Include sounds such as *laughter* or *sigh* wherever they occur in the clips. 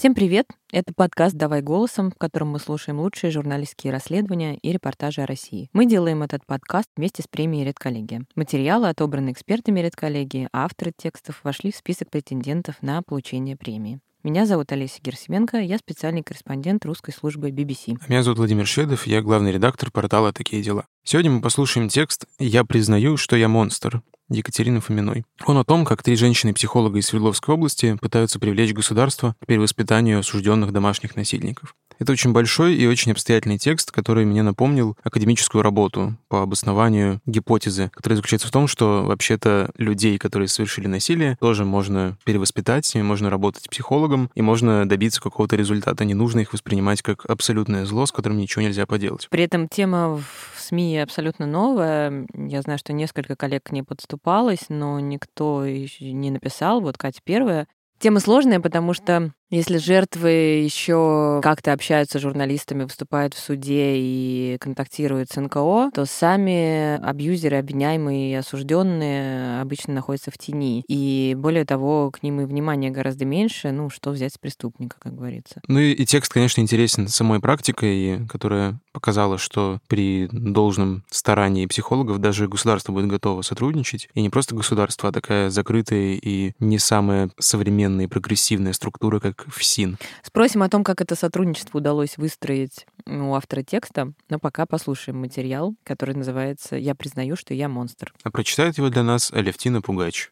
Всем привет! Это подкаст «Давай голосом», в котором мы слушаем лучшие журналистские расследования и репортажи о России. Мы делаем этот подкаст вместе с премией «Редколлегия». Материалы, отобранные экспертами «Редколлегии», авторы текстов вошли в список претендентов на получение премии. Меня зовут Олеся Герсименко, я специальный корреспондент русской службы BBC. Меня зовут Владимир Шведов, я главный редактор портала «Такие дела». Сегодня мы послушаем текст «Я признаю, что я монстр» Екатерины Фоминой. Он о том, как три женщины-психолога из Свердловской области пытаются привлечь государство к перевоспитанию осужденных домашних насильников. Это очень большой и очень обстоятельный текст, который мне напомнил академическую работу по обоснованию гипотезы, которая заключается в том, что вообще-то людей, которые совершили насилие, тоже можно перевоспитать, ними можно работать психологом, и можно добиться какого-то результата. Не нужно их воспринимать как абсолютное зло, с которым ничего нельзя поделать. При этом тема в СМИ абсолютно новая. Я знаю, что несколько коллег к ней подступалось, но никто не написал. Вот Катя первая. Тема сложная, потому что если жертвы еще как-то общаются с журналистами, выступают в суде и контактируют с НКО, то сами абьюзеры, обвиняемые и осужденные обычно находятся в тени. И более того, к ним и внимания гораздо меньше. Ну, что взять с преступника, как говорится. Ну и, и текст, конечно, интересен самой практикой, которая показала, что при должном старании психологов даже государство будет готово сотрудничать. И не просто государство, а такая закрытая и не самая современная и прогрессивная структура, как в ФСИН. Спросим о том, как это сотрудничество удалось выстроить у автора текста, но пока послушаем материал, который называется «Я признаю, что я монстр». А прочитает его для нас Алевтина Пугач.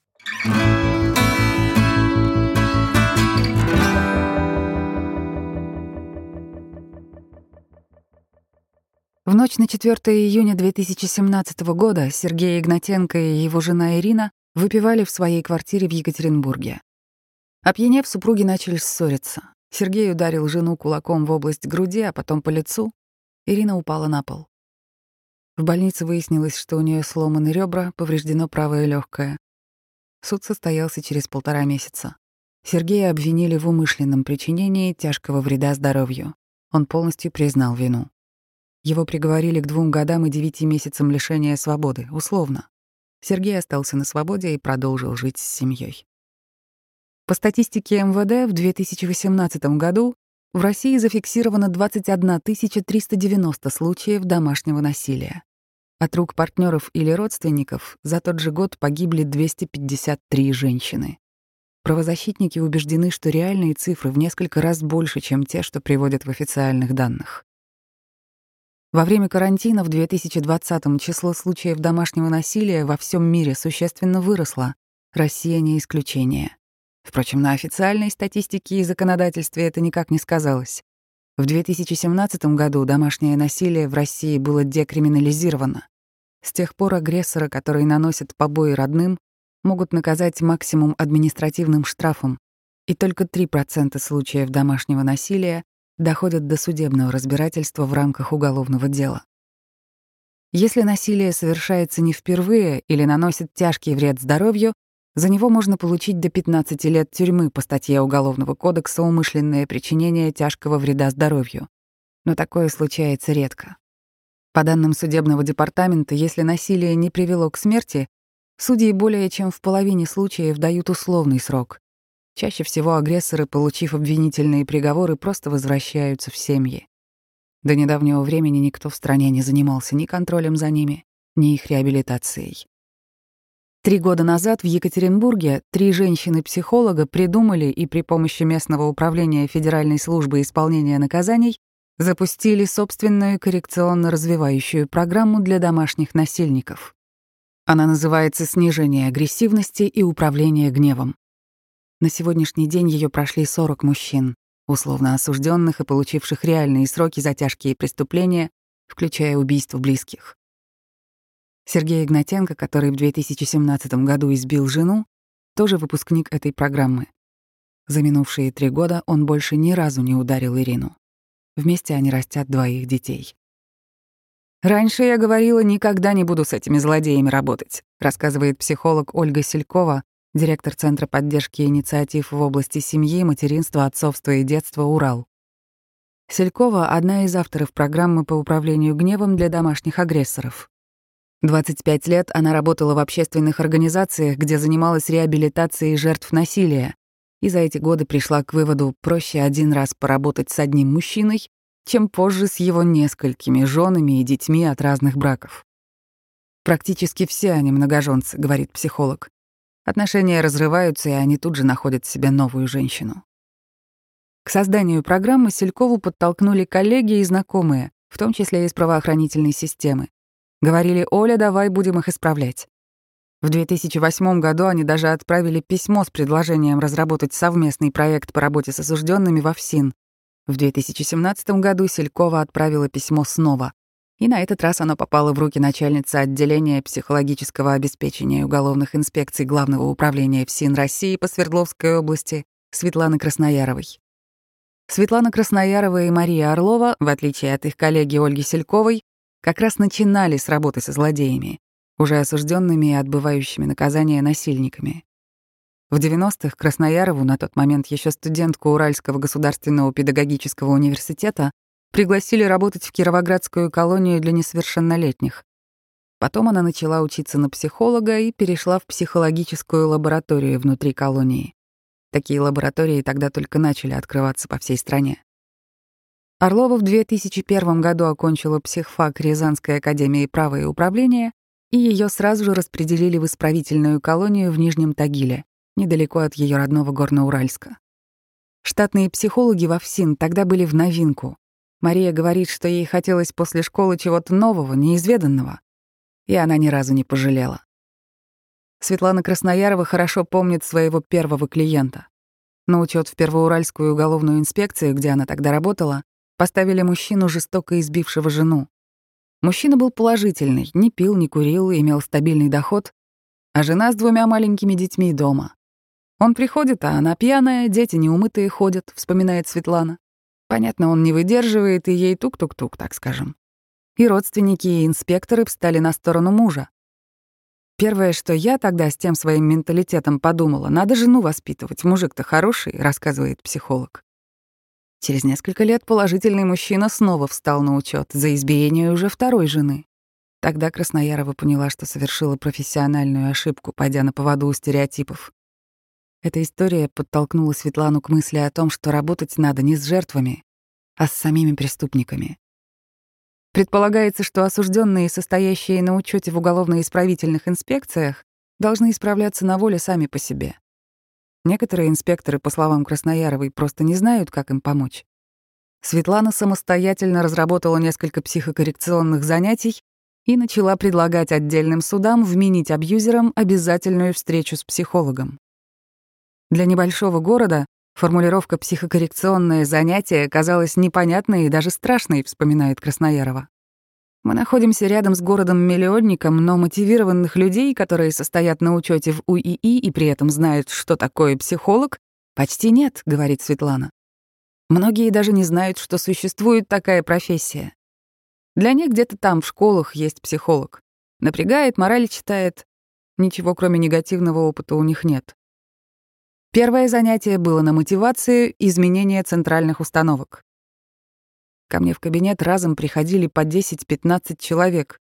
В ночь на 4 июня 2017 года Сергей Игнатенко и его жена Ирина выпивали в своей квартире в Екатеринбурге. Опьянев, супруги начали ссориться. Сергей ударил жену кулаком в область груди, а потом по лицу. Ирина упала на пол. В больнице выяснилось, что у нее сломаны ребра, повреждено правое легкое. Суд состоялся через полтора месяца. Сергея обвинили в умышленном причинении тяжкого вреда здоровью. Он полностью признал вину. Его приговорили к двум годам и девяти месяцам лишения свободы, условно. Сергей остался на свободе и продолжил жить с семьей. По статистике МВД в 2018 году в России зафиксировано 21 390 случаев домашнего насилия. От рук партнеров или родственников за тот же год погибли 253 женщины. Правозащитники убеждены, что реальные цифры в несколько раз больше, чем те, что приводят в официальных данных. Во время карантина в 2020 число случаев домашнего насилия во всем мире существенно выросло. Россия не исключение. Впрочем, на официальной статистике и законодательстве это никак не сказалось. В 2017 году домашнее насилие в России было декриминализировано. С тех пор агрессора, который наносит побои родным, могут наказать максимум административным штрафом, и только 3% случаев домашнего насилия доходят до судебного разбирательства в рамках уголовного дела. Если насилие совершается не впервые или наносит тяжкий вред здоровью, за него можно получить до 15 лет тюрьмы по статье Уголовного кодекса «Умышленное причинение тяжкого вреда здоровью». Но такое случается редко. По данным судебного департамента, если насилие не привело к смерти, судьи более чем в половине случаев дают условный срок. Чаще всего агрессоры, получив обвинительные приговоры, просто возвращаются в семьи. До недавнего времени никто в стране не занимался ни контролем за ними, ни их реабилитацией. Три года назад в Екатеринбурге три женщины-психолога придумали и при помощи местного управления Федеральной службы исполнения наказаний запустили собственную коррекционно-развивающую программу для домашних насильников. Она называется «Снижение агрессивности и управление гневом». На сегодняшний день ее прошли 40 мужчин, условно осужденных и получивших реальные сроки за тяжкие преступления, включая убийство близких. Сергей Игнатенко, который в 2017 году избил жену, тоже выпускник этой программы. За минувшие три года он больше ни разу не ударил Ирину. Вместе они растят двоих детей. «Раньше я говорила, никогда не буду с этими злодеями работать», рассказывает психолог Ольга Селькова, директор Центра поддержки инициатив в области семьи, материнства, отцовства и детства «Урал». Селькова — одна из авторов программы по управлению гневом для домашних агрессоров. 25 лет она работала в общественных организациях, где занималась реабилитацией жертв насилия. и за эти годы пришла к выводу, проще один раз поработать с одним мужчиной, чем позже с его несколькими женами и детьми от разных браков. Практически все они многоженцы, говорит психолог. Отношения разрываются, и они тут же находят себе новую женщину. К созданию программы Селькову подтолкнули коллеги и знакомые, в том числе из правоохранительной системы. Говорили, Оля, давай будем их исправлять. В 2008 году они даже отправили письмо с предложением разработать совместный проект по работе с осужденными во ФСИН. В 2017 году Селькова отправила письмо снова. И на этот раз оно попало в руки начальницы отделения психологического обеспечения уголовных инспекций Главного управления ФСИН России по Свердловской области Светланы Краснояровой. Светлана Красноярова и Мария Орлова, в отличие от их коллеги Ольги Сельковой, как раз начинали с работы со злодеями, уже осужденными и отбывающими наказание насильниками. В 90-х Красноярову, на тот момент еще студентку Уральского государственного педагогического университета, Пригласили работать в Кировоградскую колонию для несовершеннолетних. Потом она начала учиться на психолога и перешла в психологическую лабораторию внутри колонии. Такие лаборатории тогда только начали открываться по всей стране. Орлова в 2001 году окончила психфак Рязанской академии права и управления, и ее сразу же распределили в исправительную колонию в Нижнем Тагиле, недалеко от ее родного Горноуральска. Штатные психологи во ФСИН тогда были в новинку. Мария говорит, что ей хотелось после школы чего-то нового, неизведанного. И она ни разу не пожалела. Светлана Красноярова хорошо помнит своего первого клиента. На учет в Первоуральскую уголовную инспекцию, где она тогда работала, поставили мужчину, жестоко избившего жену. Мужчина был положительный, не пил, не курил, имел стабильный доход, а жена с двумя маленькими детьми дома. Он приходит, а она пьяная, дети неумытые ходят, вспоминает Светлана. Понятно, он не выдерживает, и ей тук-тук-тук, так скажем. И родственники, и инспекторы встали на сторону мужа. Первое, что я тогда с тем своим менталитетом подумала, надо жену воспитывать, мужик-то хороший, рассказывает психолог. Через несколько лет положительный мужчина снова встал на учет за избиение уже второй жены. Тогда Красноярова поняла, что совершила профессиональную ошибку, пойдя на поводу у стереотипов. Эта история подтолкнула Светлану к мысли о том, что работать надо не с жертвами, а с самими преступниками. Предполагается, что осужденные, состоящие на учете в уголовно-исправительных инспекциях, должны исправляться на воле сами по себе. Некоторые инспекторы, по словам Краснояровой, просто не знают, как им помочь. Светлана самостоятельно разработала несколько психокоррекционных занятий и начала предлагать отдельным судам вменить абьюзерам обязательную встречу с психологом. Для небольшого города формулировка «психокоррекционное занятие» казалась непонятной и даже страшной, вспоминает Красноярова. Мы находимся рядом с городом-миллионником, но мотивированных людей, которые состоят на учете в УИИ и при этом знают, что такое психолог, почти нет, говорит Светлана. Многие даже не знают, что существует такая профессия. Для них где-то там в школах есть психолог. Напрягает, мораль читает. Ничего, кроме негативного опыта, у них нет. Первое занятие было на мотивацию изменения центральных установок. Ко мне в кабинет разом приходили по 10-15 человек.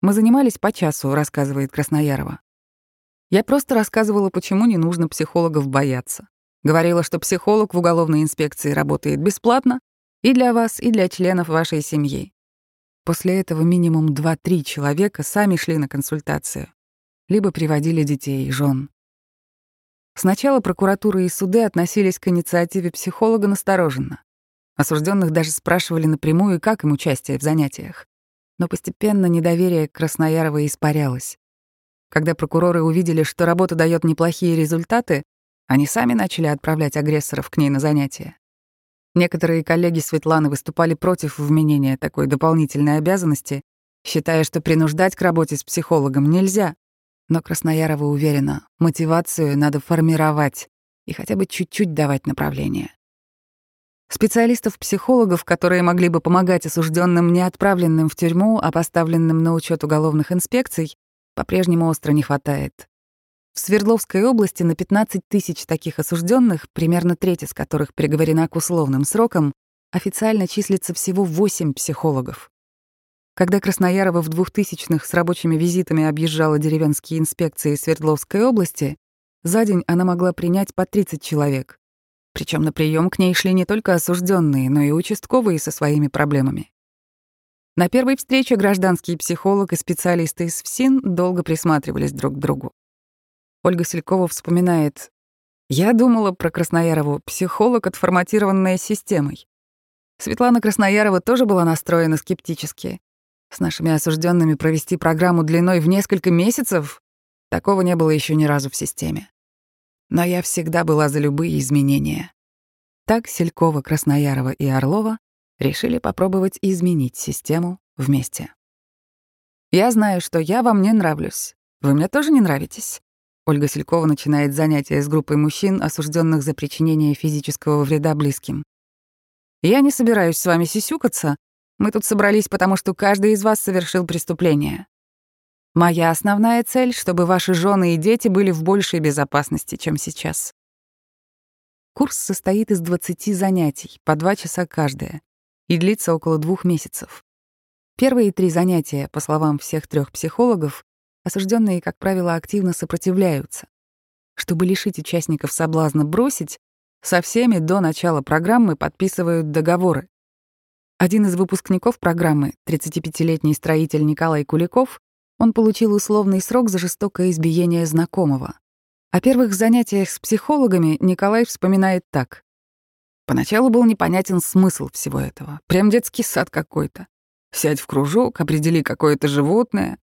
Мы занимались по часу, рассказывает Красноярова. Я просто рассказывала, почему не нужно психологов бояться. Говорила, что психолог в уголовной инспекции работает бесплатно и для вас, и для членов вашей семьи. После этого минимум 2-3 человека сами шли на консультацию, либо приводили детей и жен. Сначала прокуратура и суды относились к инициативе психолога настороженно. Осужденных даже спрашивали напрямую, как им участие в занятиях. Но постепенно недоверие к Краснояровой испарялось. Когда прокуроры увидели, что работа дает неплохие результаты, они сами начали отправлять агрессоров к ней на занятия. Некоторые коллеги Светланы выступали против вменения такой дополнительной обязанности, считая, что принуждать к работе с психологом нельзя. Но Красноярова уверена, мотивацию надо формировать и хотя бы чуть-чуть давать направление. Специалистов-психологов, которые могли бы помогать осужденным, не отправленным в тюрьму, а поставленным на учет уголовных инспекций, по-прежнему остро не хватает. В Свердловской области на 15 тысяч таких осужденных, примерно треть из которых приговорена к условным срокам, официально числится всего 8 психологов. Когда Красноярова в 2000-х с рабочими визитами объезжала деревенские инспекции Свердловской области, за день она могла принять по 30 человек. Причем на прием к ней шли не только осужденные, но и участковые со своими проблемами. На первой встрече гражданский психолог и специалисты из ФСИН долго присматривались друг к другу. Ольга Селькова вспоминает, «Я думала про Красноярову, психолог, отформатированная системой. Светлана Красноярова тоже была настроена скептически. С нашими осужденными провести программу длиной в несколько месяцев такого не было еще ни разу в системе. Но я всегда была за любые изменения. Так Селькова, Красноярова и Орлова решили попробовать изменить систему вместе. «Я знаю, что я вам не нравлюсь. Вы мне тоже не нравитесь?» Ольга Селькова начинает занятия с группой мужчин, осужденных за причинение физического вреда близким. «Я не собираюсь с вами сисюкаться. Мы тут собрались, потому что каждый из вас совершил преступление. Моя основная цель — чтобы ваши жены и дети были в большей безопасности, чем сейчас». Курс состоит из 20 занятий, по два часа каждое и длится около двух месяцев. Первые три занятия, по словам всех трех психологов, осужденные, как правило, активно сопротивляются. Чтобы лишить участников соблазна бросить, со всеми до начала программы подписывают договоры. Один из выпускников программы, 35-летний строитель Николай Куликов, он получил условный срок за жестокое избиение знакомого. О первых занятиях с психологами Николай вспоминает так. Поначалу был непонятен смысл всего этого. Прям детский сад какой-то. Сядь в кружок, определи какое-то животное.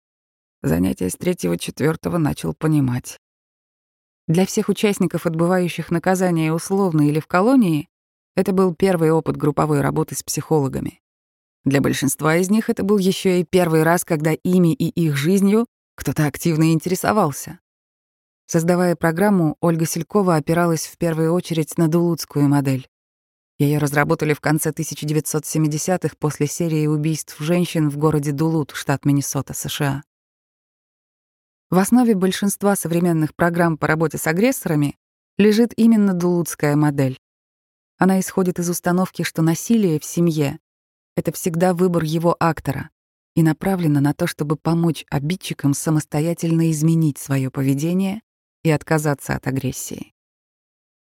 Занятие с третьего-четвертого начал понимать. Для всех участников, отбывающих наказание условно или в колонии, это был первый опыт групповой работы с психологами. Для большинства из них это был еще и первый раз, когда ими и их жизнью кто-то активно интересовался. Создавая программу, Ольга Селькова опиралась в первую очередь на дулутскую модель. Ее разработали в конце 1970-х после серии убийств женщин в городе Дулут, штат Миннесота, США. В основе большинства современных программ по работе с агрессорами лежит именно дулутская модель. Она исходит из установки, что насилие в семье — это всегда выбор его актора и направлена на то, чтобы помочь обидчикам самостоятельно изменить свое поведение и отказаться от агрессии.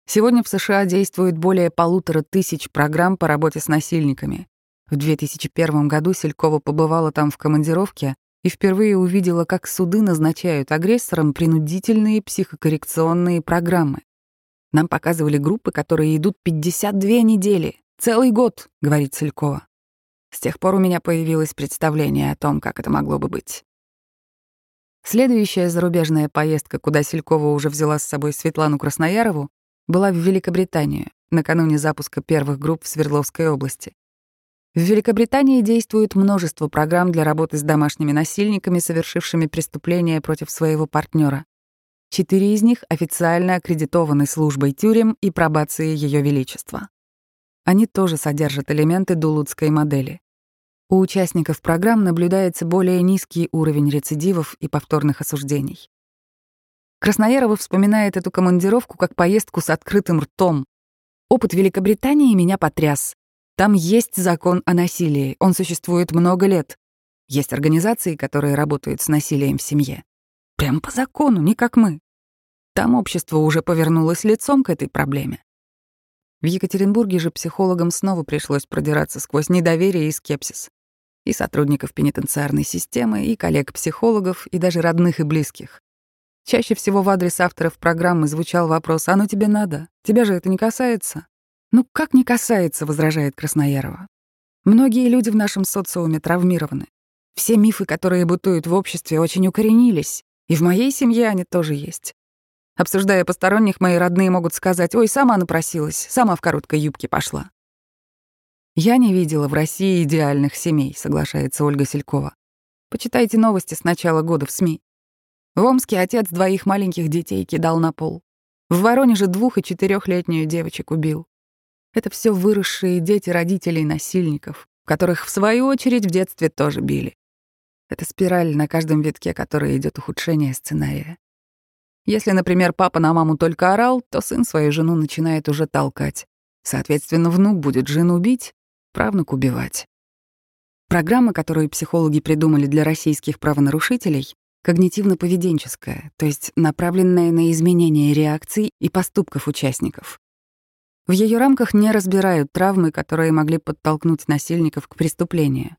Сегодня в США действует более полутора тысяч программ по работе с насильниками. В 2001 году Селькова побывала там в командировке и впервые увидела, как суды назначают агрессорам принудительные психокоррекционные программы. Нам показывали группы, которые идут 52 недели, целый год, говорит Селькова. С тех пор у меня появилось представление о том, как это могло бы быть. Следующая зарубежная поездка, куда Селькова уже взяла с собой Светлану Красноярову, была в Великобританию накануне запуска первых групп в Свердловской области. В Великобритании действует множество программ для работы с домашними насильниками, совершившими преступления против своего партнера. Четыре из них официально аккредитованы службой тюрем и пробацией Ее Величества. Они тоже содержат элементы дулутской модели. У участников программ наблюдается более низкий уровень рецидивов и повторных осуждений. Красноярова вспоминает эту командировку как поездку с открытым ртом. Опыт Великобритании меня потряс. Там есть закон о насилии, он существует много лет. Есть организации, которые работают с насилием в семье. Прямо по закону, не как мы. Там общество уже повернулось лицом к этой проблеме. В Екатеринбурге же психологам снова пришлось продираться сквозь недоверие и скепсис. И сотрудников пенитенциарной системы, и коллег-психологов, и даже родных и близких. Чаще всего в адрес авторов программы звучал вопрос «А ну тебе надо? Тебя же это не касается?» «Ну как не касается?» — возражает Красноярова. «Многие люди в нашем социуме травмированы. Все мифы, которые бытуют в обществе, очень укоренились. И в моей семье они тоже есть. Обсуждая посторонних, мои родные могут сказать «Ой, сама напросилась, сама в короткой юбке пошла». «Я не видела в России идеальных семей», — соглашается Ольга Селькова. «Почитайте новости с начала года в СМИ. В Омске отец двоих маленьких детей кидал на пол. В Воронеже двух- и четырехлетнюю девочек убил. Это все выросшие дети родителей насильников, которых, в свою очередь, в детстве тоже били. Это спираль на каждом витке, которой идет ухудшение сценария. Если, например, папа на маму только орал, то сын свою жену начинает уже толкать. Соответственно, внук будет жену бить, правнук убивать. Программа, которую психологи придумали для российских правонарушителей, когнитивно-поведенческое, то есть направленное на изменение реакций и поступков участников. В ее рамках не разбирают травмы, которые могли подтолкнуть насильников к преступлению.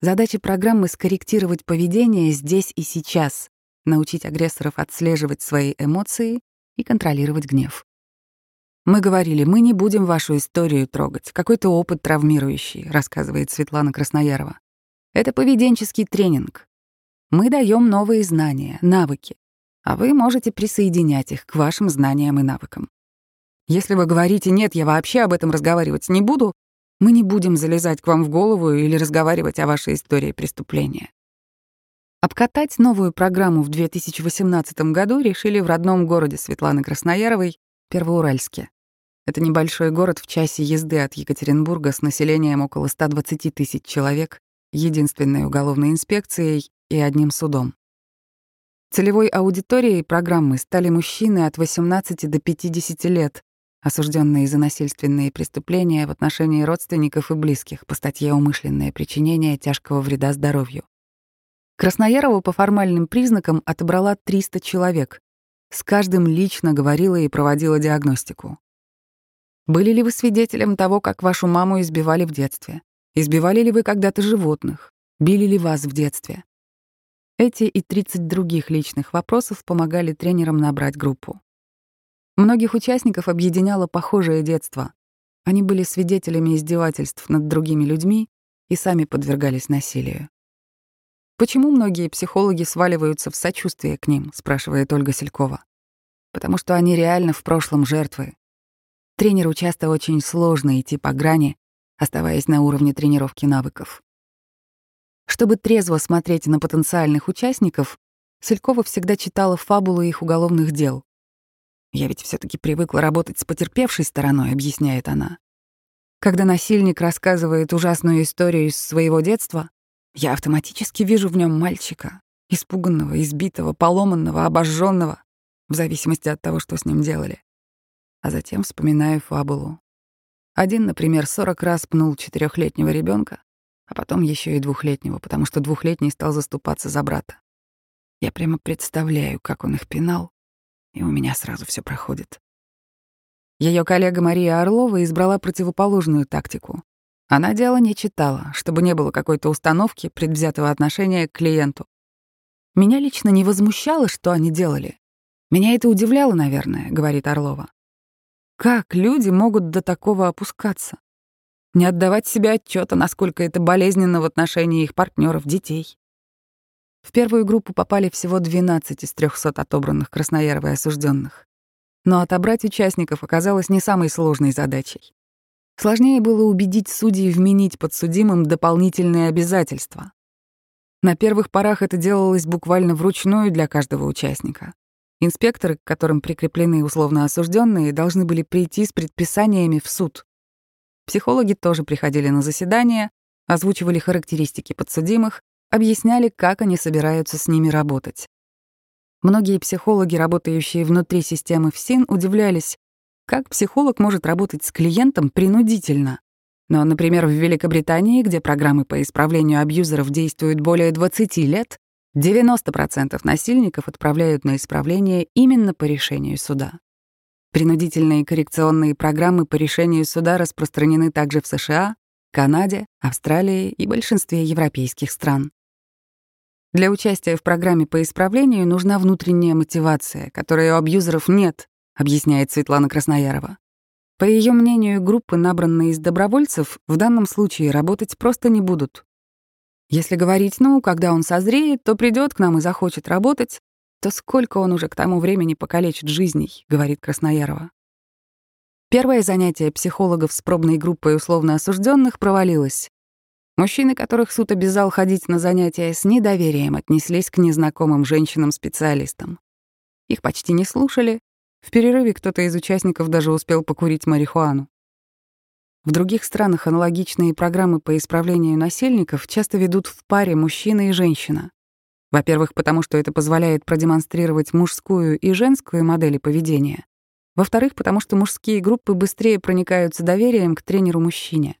Задача программы — скорректировать поведение здесь и сейчас, научить агрессоров отслеживать свои эмоции и контролировать гнев. Мы говорили, мы не будем вашу историю трогать, какой-то опыт травмирующий, рассказывает Светлана Красноярова. Это поведенческий тренинг. Мы даем новые знания, навыки, а вы можете присоединять их к вашим знаниям и навыкам. Если вы говорите «нет, я вообще об этом разговаривать не буду», мы не будем залезать к вам в голову или разговаривать о вашей истории преступления. Обкатать новую программу в 2018 году решили в родном городе Светланы Краснояровой, Первоуральске. Это небольшой город в часе езды от Екатеринбурга с населением около 120 тысяч человек, единственной уголовной инспекцией и одним судом. Целевой аудиторией программы стали мужчины от 18 до 50 лет, осужденные за насильственные преступления в отношении родственников и близких по статье «Умышленное причинение тяжкого вреда здоровью». Красноярова по формальным признакам отобрала 300 человек. С каждым лично говорила и проводила диагностику. Были ли вы свидетелем того, как вашу маму избивали в детстве? Избивали ли вы когда-то животных? Били ли вас в детстве? Эти и 30 других личных вопросов помогали тренерам набрать группу. Многих участников объединяло похожее детство. Они были свидетелями издевательств над другими людьми и сами подвергались насилию. «Почему многие психологи сваливаются в сочувствие к ним?» — спрашивает Ольга Селькова. «Потому что они реально в прошлом жертвы, Тренеру часто очень сложно идти по грани, оставаясь на уровне тренировки навыков. Чтобы трезво смотреть на потенциальных участников, Селькова всегда читала фабулы их уголовных дел. «Я ведь все таки привыкла работать с потерпевшей стороной», — объясняет она. Когда насильник рассказывает ужасную историю из своего детства, я автоматически вижу в нем мальчика, испуганного, избитого, поломанного, обожженного, в зависимости от того, что с ним делали а затем вспоминаю фабулу. Один, например, сорок раз пнул четырехлетнего ребенка, а потом еще и двухлетнего, потому что двухлетний стал заступаться за брата. Я прямо представляю, как он их пинал, и у меня сразу все проходит. Ее коллега Мария Орлова избрала противоположную тактику. Она дело не читала, чтобы не было какой-то установки предвзятого отношения к клиенту. Меня лично не возмущало, что они делали. Меня это удивляло, наверное, говорит Орлова. Как люди могут до такого опускаться? Не отдавать себе отчета, насколько это болезненно в отношении их партнеров, детей. В первую группу попали всего 12 из 300 отобранных Краснояровой осужденных. Но отобрать участников оказалось не самой сложной задачей. Сложнее было убедить судей вменить подсудимым дополнительные обязательства. На первых порах это делалось буквально вручную для каждого участника. Инспекторы, к которым прикреплены условно осужденные, должны были прийти с предписаниями в суд. Психологи тоже приходили на заседания, озвучивали характеристики подсудимых, объясняли, как они собираются с ними работать. Многие психологи, работающие внутри системы ФСИН, удивлялись, как психолог может работать с клиентом принудительно. Но, например, в Великобритании, где программы по исправлению абьюзеров действуют более 20 лет, 90% насильников отправляют на исправление именно по решению суда. Принудительные коррекционные программы по решению суда распространены также в США, Канаде, Австралии и большинстве европейских стран. Для участия в программе по исправлению нужна внутренняя мотивация, которой у абьюзеров нет, объясняет Светлана Красноярова. По ее мнению, группы, набранные из добровольцев, в данном случае работать просто не будут, если говорить, ну, когда он созреет, то придет к нам и захочет работать, то сколько он уже к тому времени покалечит жизней, говорит Красноярова. Первое занятие психологов с пробной группой условно осужденных провалилось. Мужчины, которых суд обязал ходить на занятия, с недоверием отнеслись к незнакомым женщинам-специалистам. Их почти не слушали. В перерыве кто-то из участников даже успел покурить марихуану. В других странах аналогичные программы по исправлению насильников часто ведут в паре мужчина и женщина. Во-первых, потому что это позволяет продемонстрировать мужскую и женскую модели поведения. Во-вторых, потому что мужские группы быстрее проникаются доверием к тренеру-мужчине.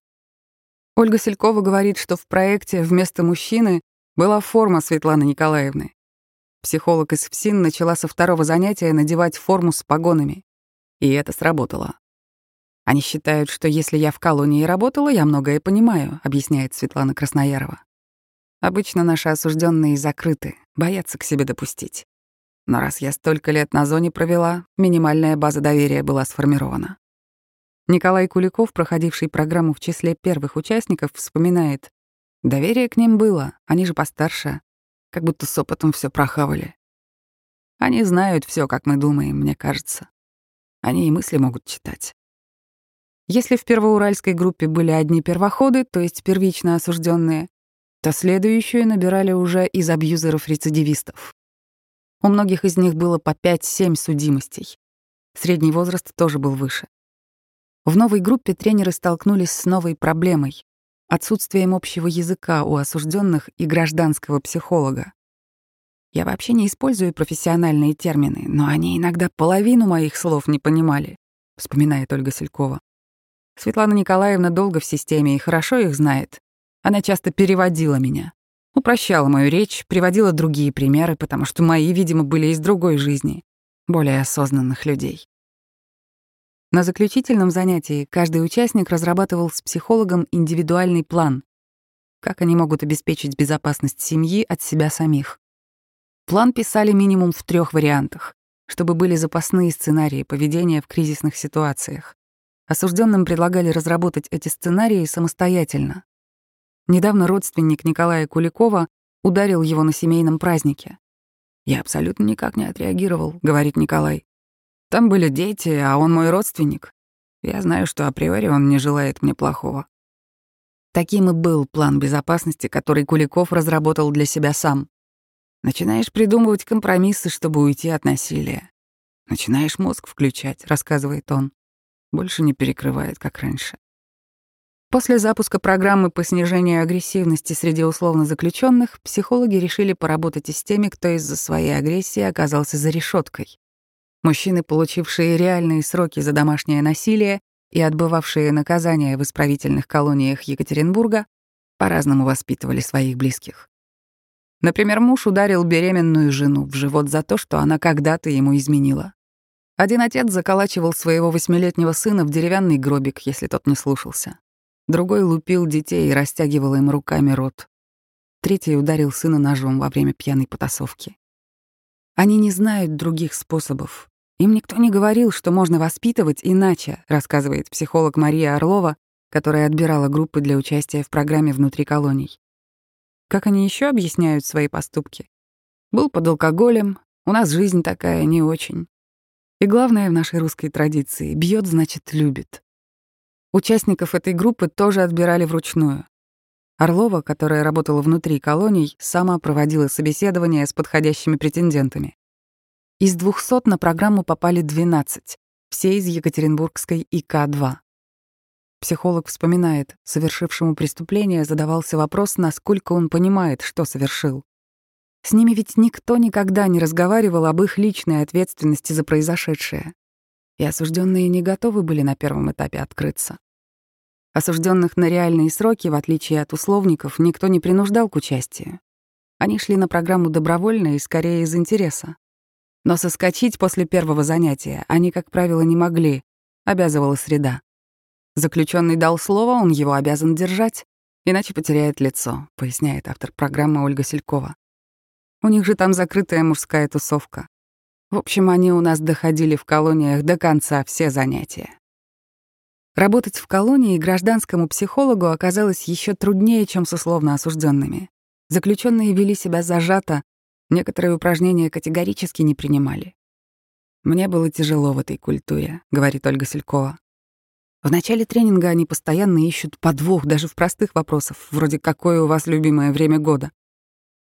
Ольга Селькова говорит, что в проекте вместо мужчины была форма Светланы Николаевны. Психолог из ФСИН начала со второго занятия надевать форму с погонами. И это сработало. Они считают, что если я в колонии работала, я многое понимаю, объясняет Светлана Красноярова. Обычно наши осужденные закрыты, боятся к себе допустить. Но раз я столько лет на зоне провела, минимальная база доверия была сформирована. Николай Куликов, проходивший программу в числе первых участников, вспоминает, «Доверие к ним было, они же постарше, как будто с опытом все прохавали. Они знают все, как мы думаем, мне кажется. Они и мысли могут читать. Если в первоуральской группе были одни первоходы, то есть первично осужденные, то следующую набирали уже из абьюзеров-рецидивистов. У многих из них было по 5-7 судимостей. Средний возраст тоже был выше. В новой группе тренеры столкнулись с новой проблемой — отсутствием общего языка у осужденных и гражданского психолога. Я вообще не использую профессиональные термины, но они иногда половину моих слов не понимали, вспоминает Ольга Селькова. Светлана Николаевна долго в системе и хорошо их знает. Она часто переводила меня, упрощала мою речь, приводила другие примеры, потому что мои, видимо, были из другой жизни, более осознанных людей. На заключительном занятии каждый участник разрабатывал с психологом индивидуальный план, как они могут обеспечить безопасность семьи от себя самих. План писали минимум в трех вариантах, чтобы были запасные сценарии поведения в кризисных ситуациях. Осужденным предлагали разработать эти сценарии самостоятельно. Недавно родственник Николая Куликова ударил его на семейном празднике. «Я абсолютно никак не отреагировал», — говорит Николай. Там были дети, а он мой родственник. Я знаю, что априори он не желает мне плохого. Таким и был план безопасности, который Куликов разработал для себя сам. Начинаешь придумывать компромиссы, чтобы уйти от насилия. Начинаешь мозг включать, рассказывает он. Больше не перекрывает, как раньше. После запуска программы по снижению агрессивности среди условно заключенных, психологи решили поработать и с теми, кто из-за своей агрессии оказался за решеткой. Мужчины, получившие реальные сроки за домашнее насилие и отбывавшие наказания в исправительных колониях Екатеринбурга, по-разному воспитывали своих близких. Например, муж ударил беременную жену в живот за то, что она когда-то ему изменила. Один отец заколачивал своего восьмилетнего сына в деревянный гробик, если тот не слушался. Другой лупил детей и растягивал им руками рот. Третий ударил сына ножом во время пьяной потасовки. Они не знают других способов, им никто не говорил, что можно воспитывать иначе, рассказывает психолог Мария Орлова, которая отбирала группы для участия в программе внутри колоний. Как они еще объясняют свои поступки? Был под алкоголем, у нас жизнь такая не очень. И главное в нашей русской традиции — бьет, значит, любит. Участников этой группы тоже отбирали вручную. Орлова, которая работала внутри колоний, сама проводила собеседование с подходящими претендентами. Из 200 на программу попали 12, все из Екатеринбургской ИК-2. Психолог вспоминает, совершившему преступление задавался вопрос, насколько он понимает, что совершил. С ними ведь никто никогда не разговаривал об их личной ответственности за произошедшее. И осужденные не готовы были на первом этапе открыться. Осужденных на реальные сроки, в отличие от условников, никто не принуждал к участию. Они шли на программу добровольно и скорее из интереса. Но соскочить после первого занятия они, как правило, не могли, обязывала среда. Заключенный дал слово, он его обязан держать, иначе потеряет лицо, поясняет автор программы Ольга Селькова. У них же там закрытая мужская тусовка. В общем, они у нас доходили в колониях до конца все занятия. Работать в колонии гражданскому психологу оказалось еще труднее, чем с условно осужденными. Заключенные вели себя зажато, Некоторые упражнения категорически не принимали. «Мне было тяжело в этой культуре», — говорит Ольга Селькова. В начале тренинга они постоянно ищут подвох даже в простых вопросах, вроде «какое у вас любимое время года?».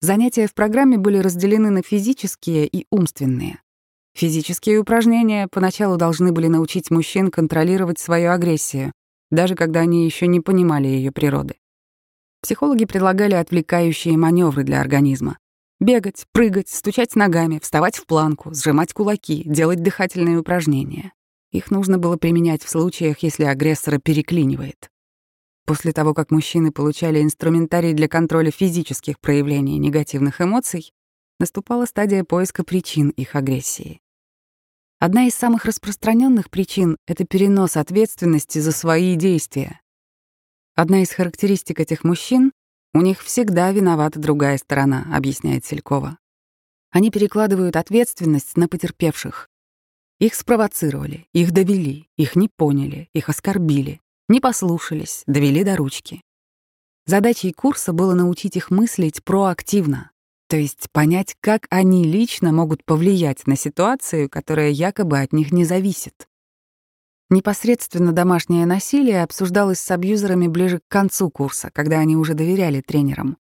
Занятия в программе были разделены на физические и умственные. Физические упражнения поначалу должны были научить мужчин контролировать свою агрессию, даже когда они еще не понимали ее природы. Психологи предлагали отвлекающие маневры для организма. Бегать, прыгать, стучать ногами, вставать в планку, сжимать кулаки, делать дыхательные упражнения. Их нужно было применять в случаях, если агрессора переклинивает. После того, как мужчины получали инструментарий для контроля физических проявлений негативных эмоций, наступала стадия поиска причин их агрессии. Одна из самых распространенных причин — это перенос ответственности за свои действия. Одна из характеристик этих мужчин — у них всегда виновата другая сторона, объясняет Селькова. Они перекладывают ответственность на потерпевших. Их спровоцировали, их довели, их не поняли, их оскорбили, не послушались, довели до ручки. Задачей курса было научить их мыслить проактивно, то есть понять, как они лично могут повлиять на ситуацию, которая якобы от них не зависит. Непосредственно домашнее насилие обсуждалось с абьюзерами ближе к концу курса, когда они уже доверяли тренерам.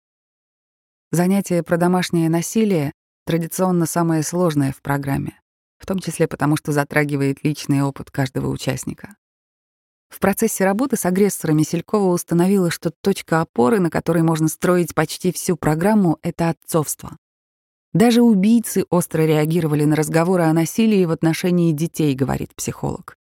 Занятие про домашнее насилие традиционно самое сложное в программе, в том числе потому, что затрагивает личный опыт каждого участника. В процессе работы с агрессорами Селькова установила, что точка опоры, на которой можно строить почти всю программу, — это отцовство. Даже убийцы остро реагировали на разговоры о насилии в отношении детей, говорит психолог.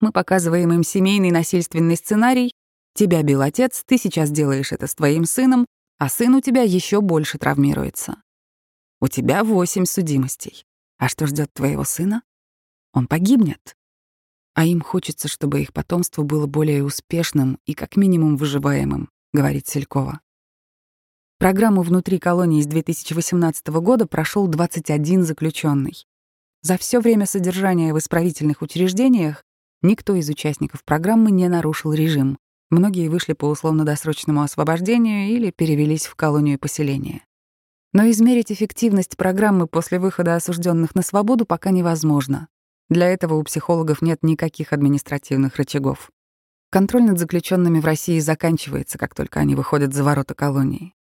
Мы показываем им семейный насильственный сценарий. Тебя бил отец, ты сейчас делаешь это с твоим сыном, а сын у тебя еще больше травмируется. У тебя восемь судимостей. А что ждет твоего сына? Он погибнет а им хочется, чтобы их потомство было более успешным и как минимум выживаемым, говорит Селькова. Программу внутри колонии с 2018 года прошел 21 заключенный. За все время содержания в исправительных учреждениях никто из участников программы не нарушил режим. Многие вышли по условно-досрочному освобождению или перевелись в колонию поселения. Но измерить эффективность программы после выхода осужденных на свободу пока невозможно. Для этого у психологов нет никаких административных рычагов. Контроль над заключенными в России заканчивается, как только они выходят за ворота колонии.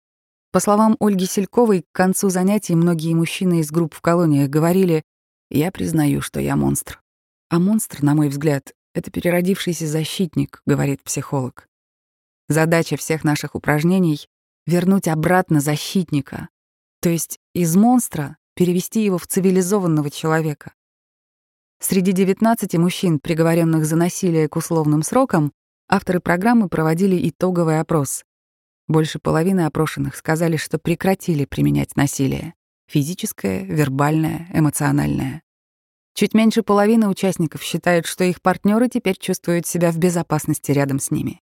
По словам Ольги Сельковой, к концу занятий многие мужчины из групп в колониях говорили «Я признаю, что я монстр». А монстр, на мой взгляд, это переродившийся защитник, говорит психолог. Задача всех наших упражнений — вернуть обратно защитника, то есть из монстра перевести его в цивилизованного человека. Среди 19 мужчин, приговоренных за насилие к условным срокам, авторы программы проводили итоговый опрос. Больше половины опрошенных сказали, что прекратили применять насилие — физическое, вербальное, эмоциональное. Чуть меньше половины участников считают, что их партнеры теперь чувствуют себя в безопасности рядом с ними.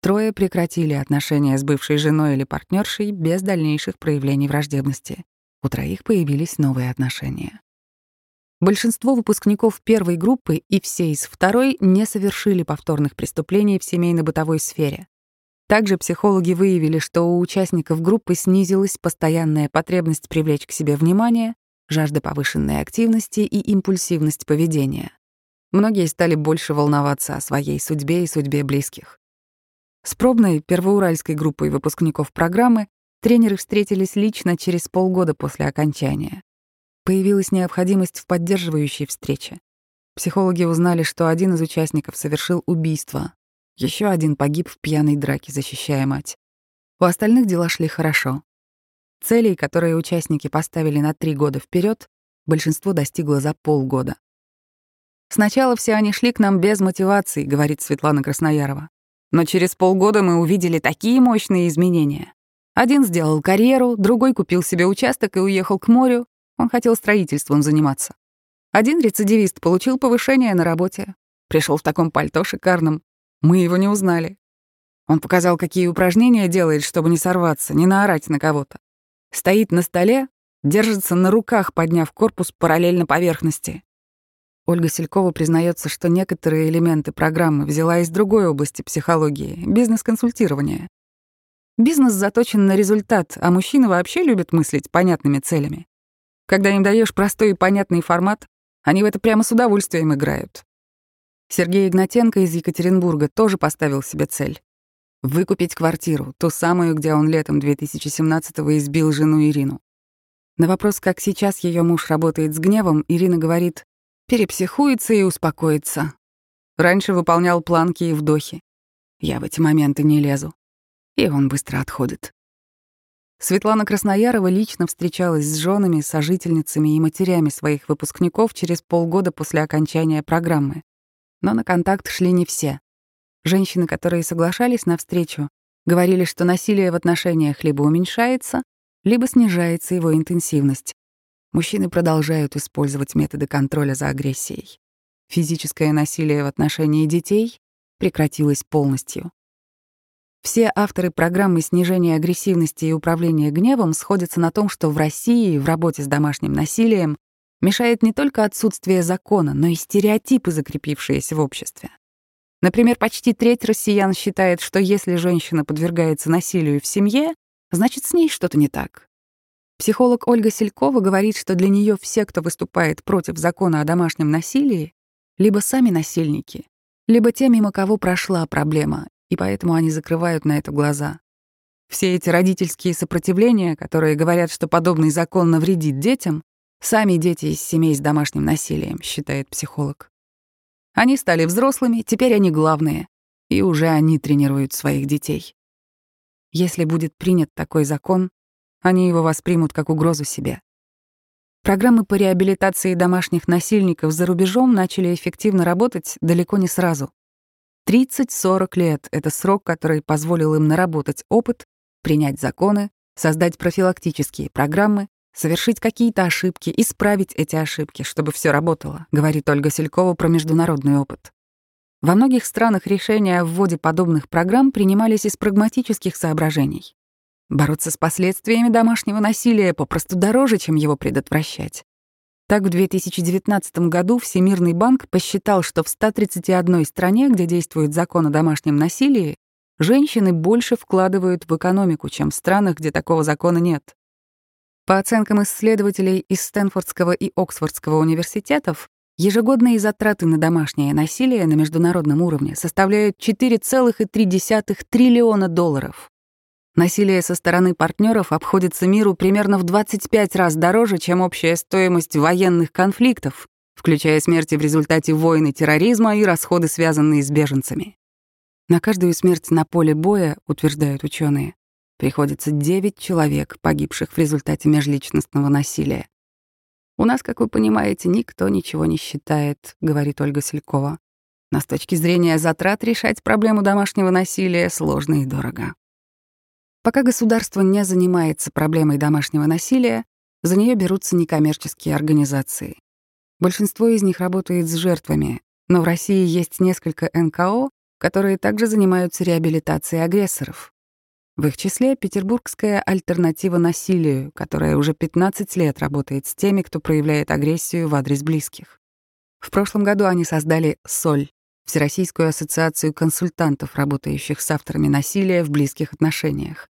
Трое прекратили отношения с бывшей женой или партнершей без дальнейших проявлений враждебности. У троих появились новые отношения. Большинство выпускников первой группы и все из второй не совершили повторных преступлений в семейно-бытовой сфере. Также психологи выявили, что у участников группы снизилась постоянная потребность привлечь к себе внимание, жажда повышенной активности и импульсивность поведения. Многие стали больше волноваться о своей судьбе и судьбе близких. С пробной первоуральской группой выпускников программы тренеры встретились лично через полгода после окончания. Появилась необходимость в поддерживающей встрече. Психологи узнали, что один из участников совершил убийство. Еще один погиб в пьяной драке, защищая мать. У остальных дела шли хорошо. Целей, которые участники поставили на три года вперед, большинство достигло за полгода. «Сначала все они шли к нам без мотивации», — говорит Светлана Красноярова. «Но через полгода мы увидели такие мощные изменения. Один сделал карьеру, другой купил себе участок и уехал к морю, он хотел строительством заниматься. Один рецидивист получил повышение на работе. Пришел в таком пальто шикарном. Мы его не узнали. Он показал, какие упражнения делает, чтобы не сорваться, не наорать на кого-то. Стоит на столе, держится на руках, подняв корпус параллельно поверхности. Ольга Селькова признается, что некоторые элементы программы взяла из другой области психологии — бизнес-консультирования. Бизнес заточен на результат, а мужчины вообще любят мыслить понятными целями. Когда им даешь простой и понятный формат, они в это прямо с удовольствием играют. Сергей Игнатенко из Екатеринбурга тоже поставил себе цель — выкупить квартиру, ту самую, где он летом 2017-го избил жену Ирину. На вопрос, как сейчас ее муж работает с гневом, Ирина говорит, перепсихуется и успокоится. Раньше выполнял планки и вдохи. Я в эти моменты не лезу. И он быстро отходит. Светлана Красноярова лично встречалась с женами, сожительницами и матерями своих выпускников через полгода после окончания программы. Но на контакт шли не все. Женщины, которые соглашались на встречу, говорили, что насилие в отношениях либо уменьшается, либо снижается его интенсивность. Мужчины продолжают использовать методы контроля за агрессией. Физическое насилие в отношении детей прекратилось полностью. Все авторы программы снижения агрессивности и управления гневом сходятся на том, что в России в работе с домашним насилием мешает не только отсутствие закона, но и стереотипы, закрепившиеся в обществе. Например, почти треть россиян считает, что если женщина подвергается насилию в семье, значит, с ней что-то не так. Психолог Ольга Селькова говорит, что для нее все, кто выступает против закона о домашнем насилии, либо сами насильники, либо те, мимо кого прошла проблема, и поэтому они закрывают на это глаза. Все эти родительские сопротивления, которые говорят, что подобный закон навредит детям, сами дети из семей с домашним насилием, считает психолог. Они стали взрослыми, теперь они главные, и уже они тренируют своих детей. Если будет принят такой закон, они его воспримут как угрозу себе. Программы по реабилитации домашних насильников за рубежом начали эффективно работать далеко не сразу. 30-40 лет — это срок, который позволил им наработать опыт, принять законы, создать профилактические программы, совершить какие-то ошибки, исправить эти ошибки, чтобы все работало, говорит Ольга Селькова про международный опыт. Во многих странах решения о вводе подобных программ принимались из прагматических соображений. Бороться с последствиями домашнего насилия попросту дороже, чем его предотвращать. Так, в 2019 году Всемирный банк посчитал, что в 131 стране, где действует закон о домашнем насилии, женщины больше вкладывают в экономику, чем в странах, где такого закона нет. По оценкам исследователей из Стэнфордского и Оксфордского университетов, ежегодные затраты на домашнее насилие на международном уровне составляют 4,3 триллиона долларов. Насилие со стороны партнеров обходится миру примерно в 25 раз дороже, чем общая стоимость военных конфликтов, включая смерти в результате войн и терроризма и расходы, связанные с беженцами. На каждую смерть на поле боя, утверждают ученые, приходится 9 человек, погибших в результате межличностного насилия. «У нас, как вы понимаете, никто ничего не считает», — говорит Ольга Селькова. «Но с точки зрения затрат решать проблему домашнего насилия сложно и дорого». Пока государство не занимается проблемой домашнего насилия, за нее берутся некоммерческие организации. Большинство из них работает с жертвами, но в России есть несколько НКО, которые также занимаются реабилитацией агрессоров. В их числе петербургская альтернатива насилию, которая уже 15 лет работает с теми, кто проявляет агрессию в адрес близких. В прошлом году они создали «Соль» — Всероссийскую ассоциацию консультантов, работающих с авторами насилия в близких отношениях.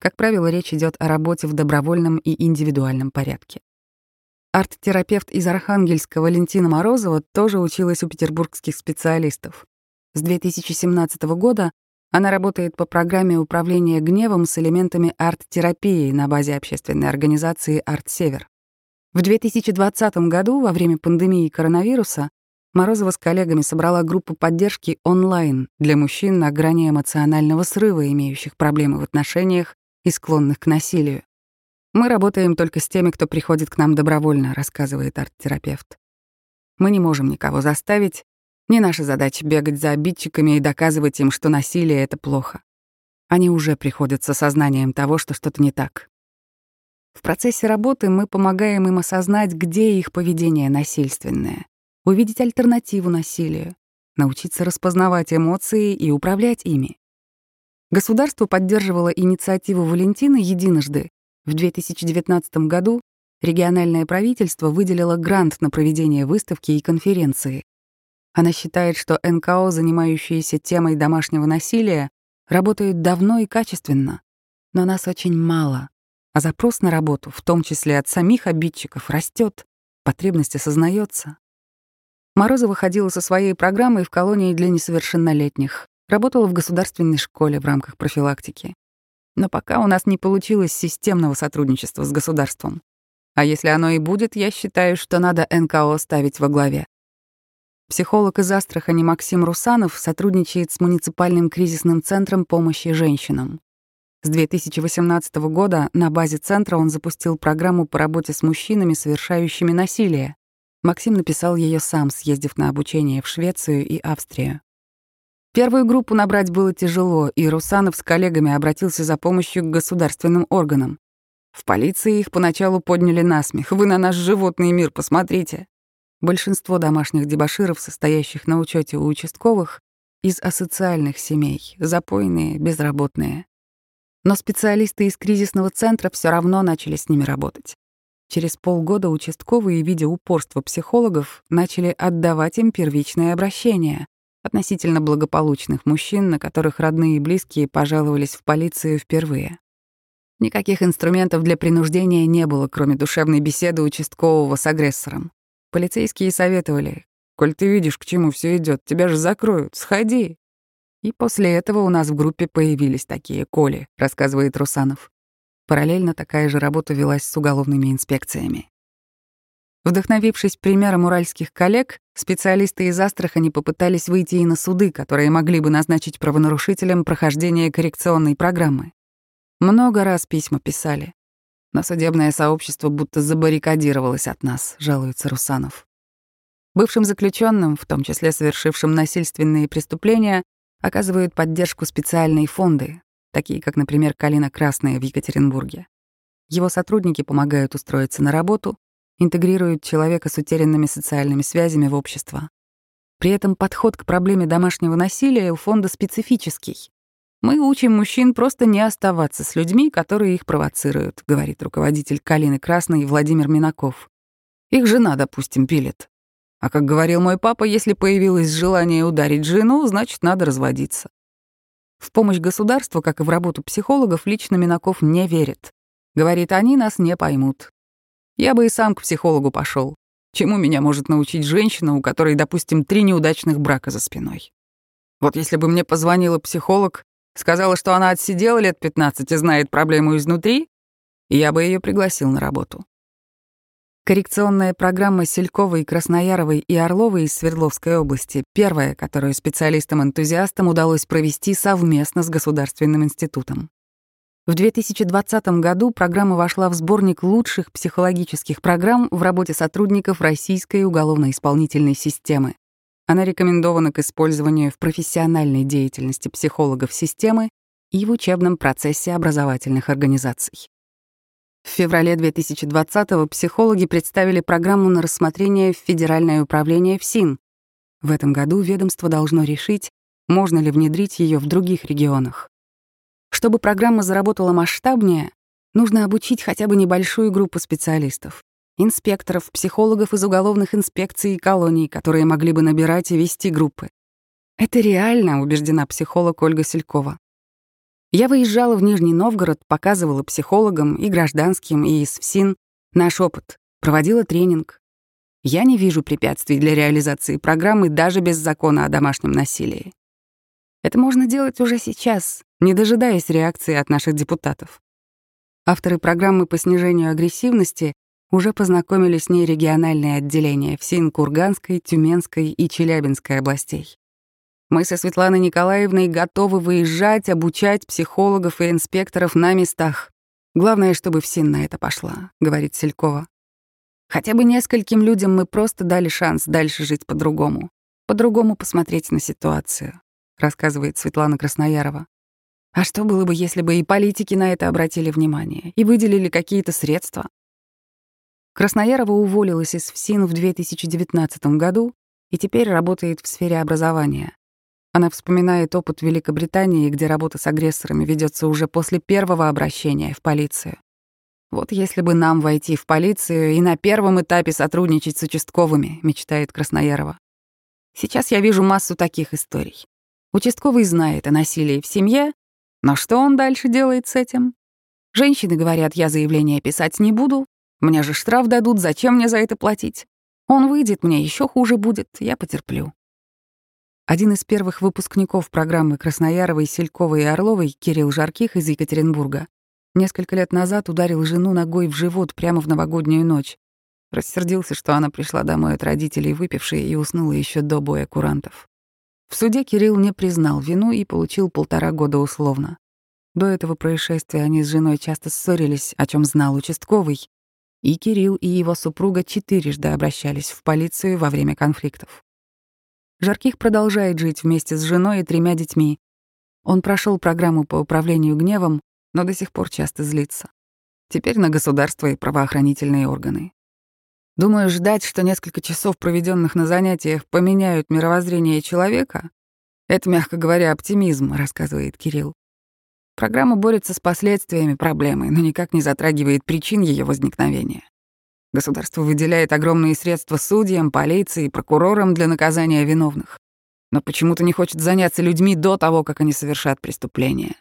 Как правило, речь идет о работе в добровольном и индивидуальном порядке. Арт-терапевт из Архангельска Валентина Морозова тоже училась у петербургских специалистов. С 2017 года она работает по программе управления гневом с элементами арт-терапии на базе общественной организации «Арт-Север». В 2020 году, во время пандемии коронавируса, Морозова с коллегами собрала группу поддержки онлайн для мужчин на грани эмоционального срыва, имеющих проблемы в отношениях и склонных к насилию. «Мы работаем только с теми, кто приходит к нам добровольно», — рассказывает арт-терапевт. «Мы не можем никого заставить. Не наша задача бегать за обидчиками и доказывать им, что насилие — это плохо. Они уже приходят с осознанием того, что что-то не так. В процессе работы мы помогаем им осознать, где их поведение насильственное, увидеть альтернативу насилию, научиться распознавать эмоции и управлять ими. Государство поддерживало инициативу Валентины единожды. В 2019 году региональное правительство выделило грант на проведение выставки и конференции. Она считает, что НКО, занимающиеся темой домашнего насилия, работают давно и качественно, но нас очень мало, а запрос на работу, в том числе от самих обидчиков, растет, потребность осознается. Морозова ходила со своей программой в колонии для несовершеннолетних. Работала в государственной школе в рамках профилактики. Но пока у нас не получилось системного сотрудничества с государством. А если оно и будет, я считаю, что надо НКО ставить во главе. Психолог из Астрахани Максим Русанов сотрудничает с муниципальным кризисным центром помощи женщинам. С 2018 года на базе центра он запустил программу по работе с мужчинами, совершающими насилие. Максим написал ее сам, съездив на обучение в Швецию и Австрию. Первую группу набрать было тяжело, и Русанов с коллегами обратился за помощью к государственным органам. В полиции их поначалу подняли на смех. Вы на наш животный мир посмотрите. Большинство домашних дебоширов, состоящих на учете у участковых, из асоциальных семей, запойные, безработные. Но специалисты из кризисного центра все равно начали с ними работать. Через полгода участковые, видя упорство психологов, начали отдавать им первичное обращение относительно благополучных мужчин, на которых родные и близкие пожаловались в полицию впервые. Никаких инструментов для принуждения не было, кроме душевной беседы участкового с агрессором. Полицейские советовали, «Коль ты видишь, к чему все идет, тебя же закроют, сходи». И после этого у нас в группе появились такие Коли, рассказывает Русанов. Параллельно такая же работа велась с уголовными инспекциями. Вдохновившись примером уральских коллег, специалисты из Астрахани попытались выйти и на суды, которые могли бы назначить правонарушителям прохождение коррекционной программы. Много раз письма писали. Но судебное сообщество будто забаррикадировалось от нас, жалуется Русанов. Бывшим заключенным, в том числе совершившим насильственные преступления, оказывают поддержку специальные фонды, такие как, например, «Калина Красная» в Екатеринбурге. Его сотрудники помогают устроиться на работу, интегрируют человека с утерянными социальными связями в общество. При этом подход к проблеме домашнего насилия у фонда специфический. Мы учим мужчин просто не оставаться с людьми, которые их провоцируют, говорит руководитель Калины Красной Владимир Минаков. Их жена, допустим, пилит. А как говорил мой папа, если появилось желание ударить жену, значит, надо разводиться. В помощь государству, как и в работу психологов, лично Минаков не верит. Говорит, они нас не поймут. Я бы и сам к психологу пошел. Чему меня может научить женщина, у которой, допустим, три неудачных брака за спиной? Вот если бы мне позвонила психолог Сказала, что она отсидела лет 15 и знает проблему изнутри, я бы ее пригласил на работу. Коррекционная программа Селькова и Краснояровой и Орловой из Свердловской области — первая, которую специалистам-энтузиастам удалось провести совместно с Государственным институтом. В 2020 году программа вошла в сборник лучших психологических программ в работе сотрудников Российской уголовно-исполнительной системы. Она рекомендована к использованию в профессиональной деятельности психологов системы и в учебном процессе образовательных организаций. В феврале 2020-го психологи представили программу на рассмотрение в Федеральное управление ФСИН. В этом году ведомство должно решить, можно ли внедрить ее в других регионах. Чтобы программа заработала масштабнее, нужно обучить хотя бы небольшую группу специалистов инспекторов, психологов из уголовных инспекций и колоний, которые могли бы набирать и вести группы. Это реально, убеждена психолог Ольга Селькова. Я выезжала в Нижний Новгород, показывала психологам и гражданским, и из ФСИН наш опыт, проводила тренинг. Я не вижу препятствий для реализации программы даже без закона о домашнем насилии. Это можно делать уже сейчас, не дожидаясь реакции от наших депутатов. Авторы программы по снижению агрессивности уже познакомили с ней региональные отделения в Син-Курганской, Тюменской и Челябинской областей. Мы со Светланой Николаевной готовы выезжать, обучать психологов и инспекторов на местах. Главное, чтобы ФСИН на это пошла, говорит Селькова. Хотя бы нескольким людям мы просто дали шанс дальше жить по-другому, по-другому посмотреть на ситуацию, рассказывает Светлана Красноярова. А что было бы, если бы и политики на это обратили внимание и выделили какие-то средства? Красноярова уволилась из ФСИН в 2019 году и теперь работает в сфере образования. Она вспоминает опыт Великобритании, где работа с агрессорами ведется уже после первого обращения в полицию. Вот если бы нам войти в полицию и на первом этапе сотрудничать с участковыми, мечтает Красноярова. Сейчас я вижу массу таких историй. Участковый знает о насилии в семье, но что он дальше делает с этим? Женщины говорят, я заявление писать не буду, мне же штраф дадут, зачем мне за это платить? Он выйдет, мне еще хуже будет, я потерплю. Один из первых выпускников программы Краснояровой, Селькова и Орловой, Кирилл Жарких из Екатеринбурга, несколько лет назад ударил жену ногой в живот прямо в новогоднюю ночь. Рассердился, что она пришла домой от родителей выпившей и уснула еще до боя курантов. В суде Кирилл не признал вину и получил полтора года условно. До этого происшествия они с женой часто ссорились, о чем знал участковый, и Кирилл, и его супруга четырежды обращались в полицию во время конфликтов. Жарких продолжает жить вместе с женой и тремя детьми. Он прошел программу по управлению гневом, но до сих пор часто злится. теперь на государство и правоохранительные органы. Думаю, ждать, что несколько часов, проведенных на занятиях, поменяют мировоззрение человека, это, мягко говоря, оптимизм, рассказывает Кирилл. Программа борется с последствиями проблемы, но никак не затрагивает причин ее возникновения. Государство выделяет огромные средства судьям, полиции и прокурорам для наказания виновных, но почему-то не хочет заняться людьми до того, как они совершат преступление.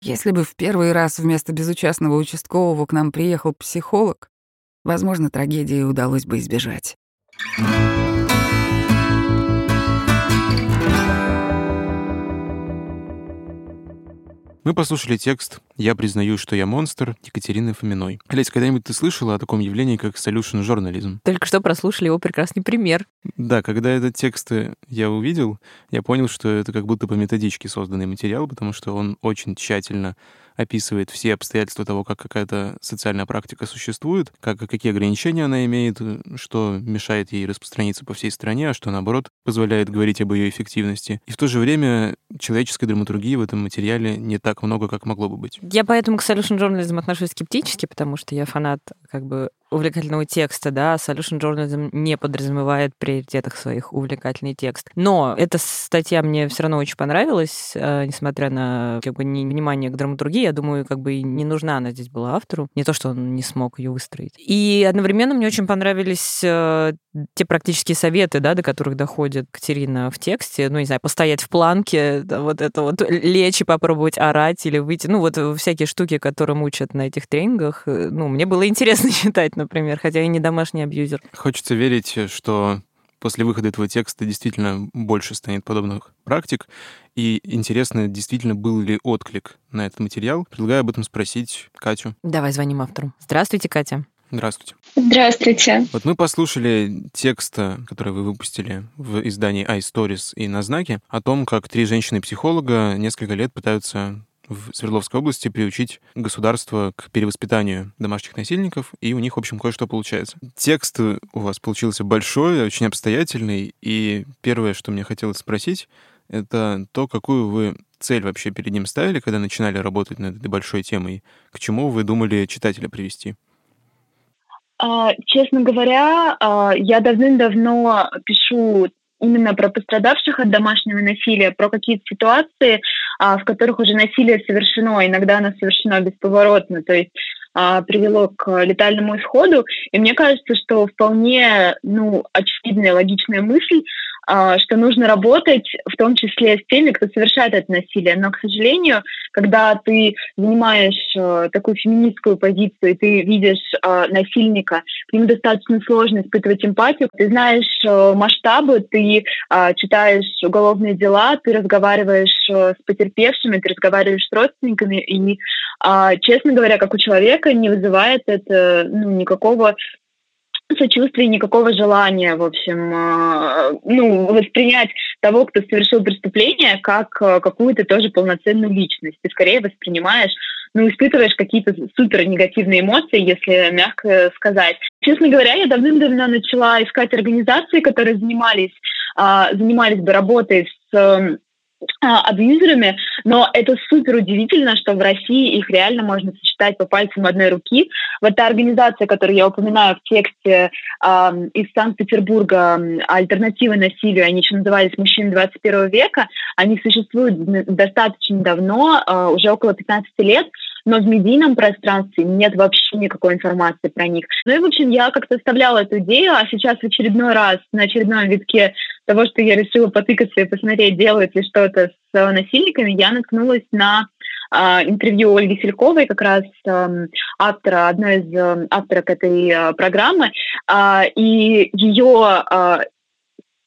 Если бы в первый раз вместо безучастного участкового к нам приехал психолог, возможно, трагедии удалось бы избежать. Мы послушали текст «Я признаю, что я монстр» Екатерины Фоминой. Олесь, когда-нибудь ты слышала о таком явлении, как solution журнализм? Только что прослушали его прекрасный пример. Да, когда этот текст я увидел, я понял, что это как будто по методичке созданный материал, потому что он очень тщательно описывает все обстоятельства того, как какая-то социальная практика существует, как, какие ограничения она имеет, что мешает ей распространиться по всей стране, а что, наоборот, позволяет говорить об ее эффективности. И в то же время человеческой драматургии в этом материале не так много, как могло бы быть. Я поэтому к solution journalism отношусь скептически, потому что я фанат как бы увлекательного текста, да, solution journalism не подразумевает в приоритетах своих увлекательный текст. Но эта статья мне все равно очень понравилась, э, несмотря на как бы внимание к драматургии, я думаю, как бы не нужна она здесь была автору, не то, что он не смог ее выстроить. И одновременно мне очень понравились э, те практические советы, да, до которых доходит Катерина в тексте, ну, не знаю, постоять в планке, да, вот это вот лечь и попробовать орать или выйти, ну, вот всякие штуки, которые учат на этих тренингах, э, ну, мне было интересно *laughs* читать, например, хотя я не домашний абьюзер. Хочется верить, что после выхода этого текста действительно больше станет подобных практик. И интересно, действительно был ли отклик на этот материал. Предлагаю об этом спросить Катю. Давай звоним автору. Здравствуйте, Катя. Здравствуйте. Здравствуйте. Вот мы послушали текст, который вы выпустили в издании iStories и на знаке, о том, как три женщины-психолога несколько лет пытаются в Свердловской области приучить государство к перевоспитанию домашних насильников, и у них, в общем, кое-что получается. Текст у вас получился большой, очень обстоятельный, и первое, что мне хотелось спросить, это то, какую вы цель вообще перед ним ставили, когда начинали работать над этой большой темой, к чему вы думали читателя привести? А, честно говоря, а, я давным-давно пишу именно про пострадавших от домашнего насилия, про какие-то ситуации, а, в которых уже насилие совершено, иногда оно совершено бесповоротно, то есть привело к летальному исходу. И мне кажется, что вполне ну, очевидная логичная мысль а, что нужно работать в том числе с теми, кто совершает это насилие. Но, к сожалению, когда ты занимаешь э, такую феминистскую позицию, и ты видишь э, насильника, к нему достаточно сложно испытывать эмпатию. Ты знаешь э, масштабы, ты читаешь уголовные дела, ты разговариваешь с потерпевшими, ты разговариваешь с родственниками, и, честно говоря, как у человека не вызывает это ну, никакого сочувствия, никакого желания, в общем, э, ну, воспринять того, кто совершил преступление, как э, какую-то тоже полноценную личность. Ты скорее воспринимаешь ну, испытываешь какие-то супер негативные эмоции, если мягко сказать. Честно говоря, я давным-давно начала искать организации, которые занимались, а, занимались бы работой с абьюзерами, но это супер удивительно, что в России их реально можно сосчитать по пальцам одной руки. Вот та организация, которую я упоминаю в тексте э, из Санкт-Петербурга «Альтернативы насилию», они еще назывались «Мужчины 21 века», они существуют достаточно давно, э, уже около 15 лет, но в медийном пространстве нет вообще никакой информации про них. Ну и, в общем, я как-то оставляла эту идею, а сейчас в очередной раз, на очередном витке того, что я решила потыкаться и посмотреть, делают ли что-то с насильниками, я наткнулась на Uh, интервью Ольги Сельковой, как раз uh, автора, одной из uh, авторок этой uh, программы, uh, и ее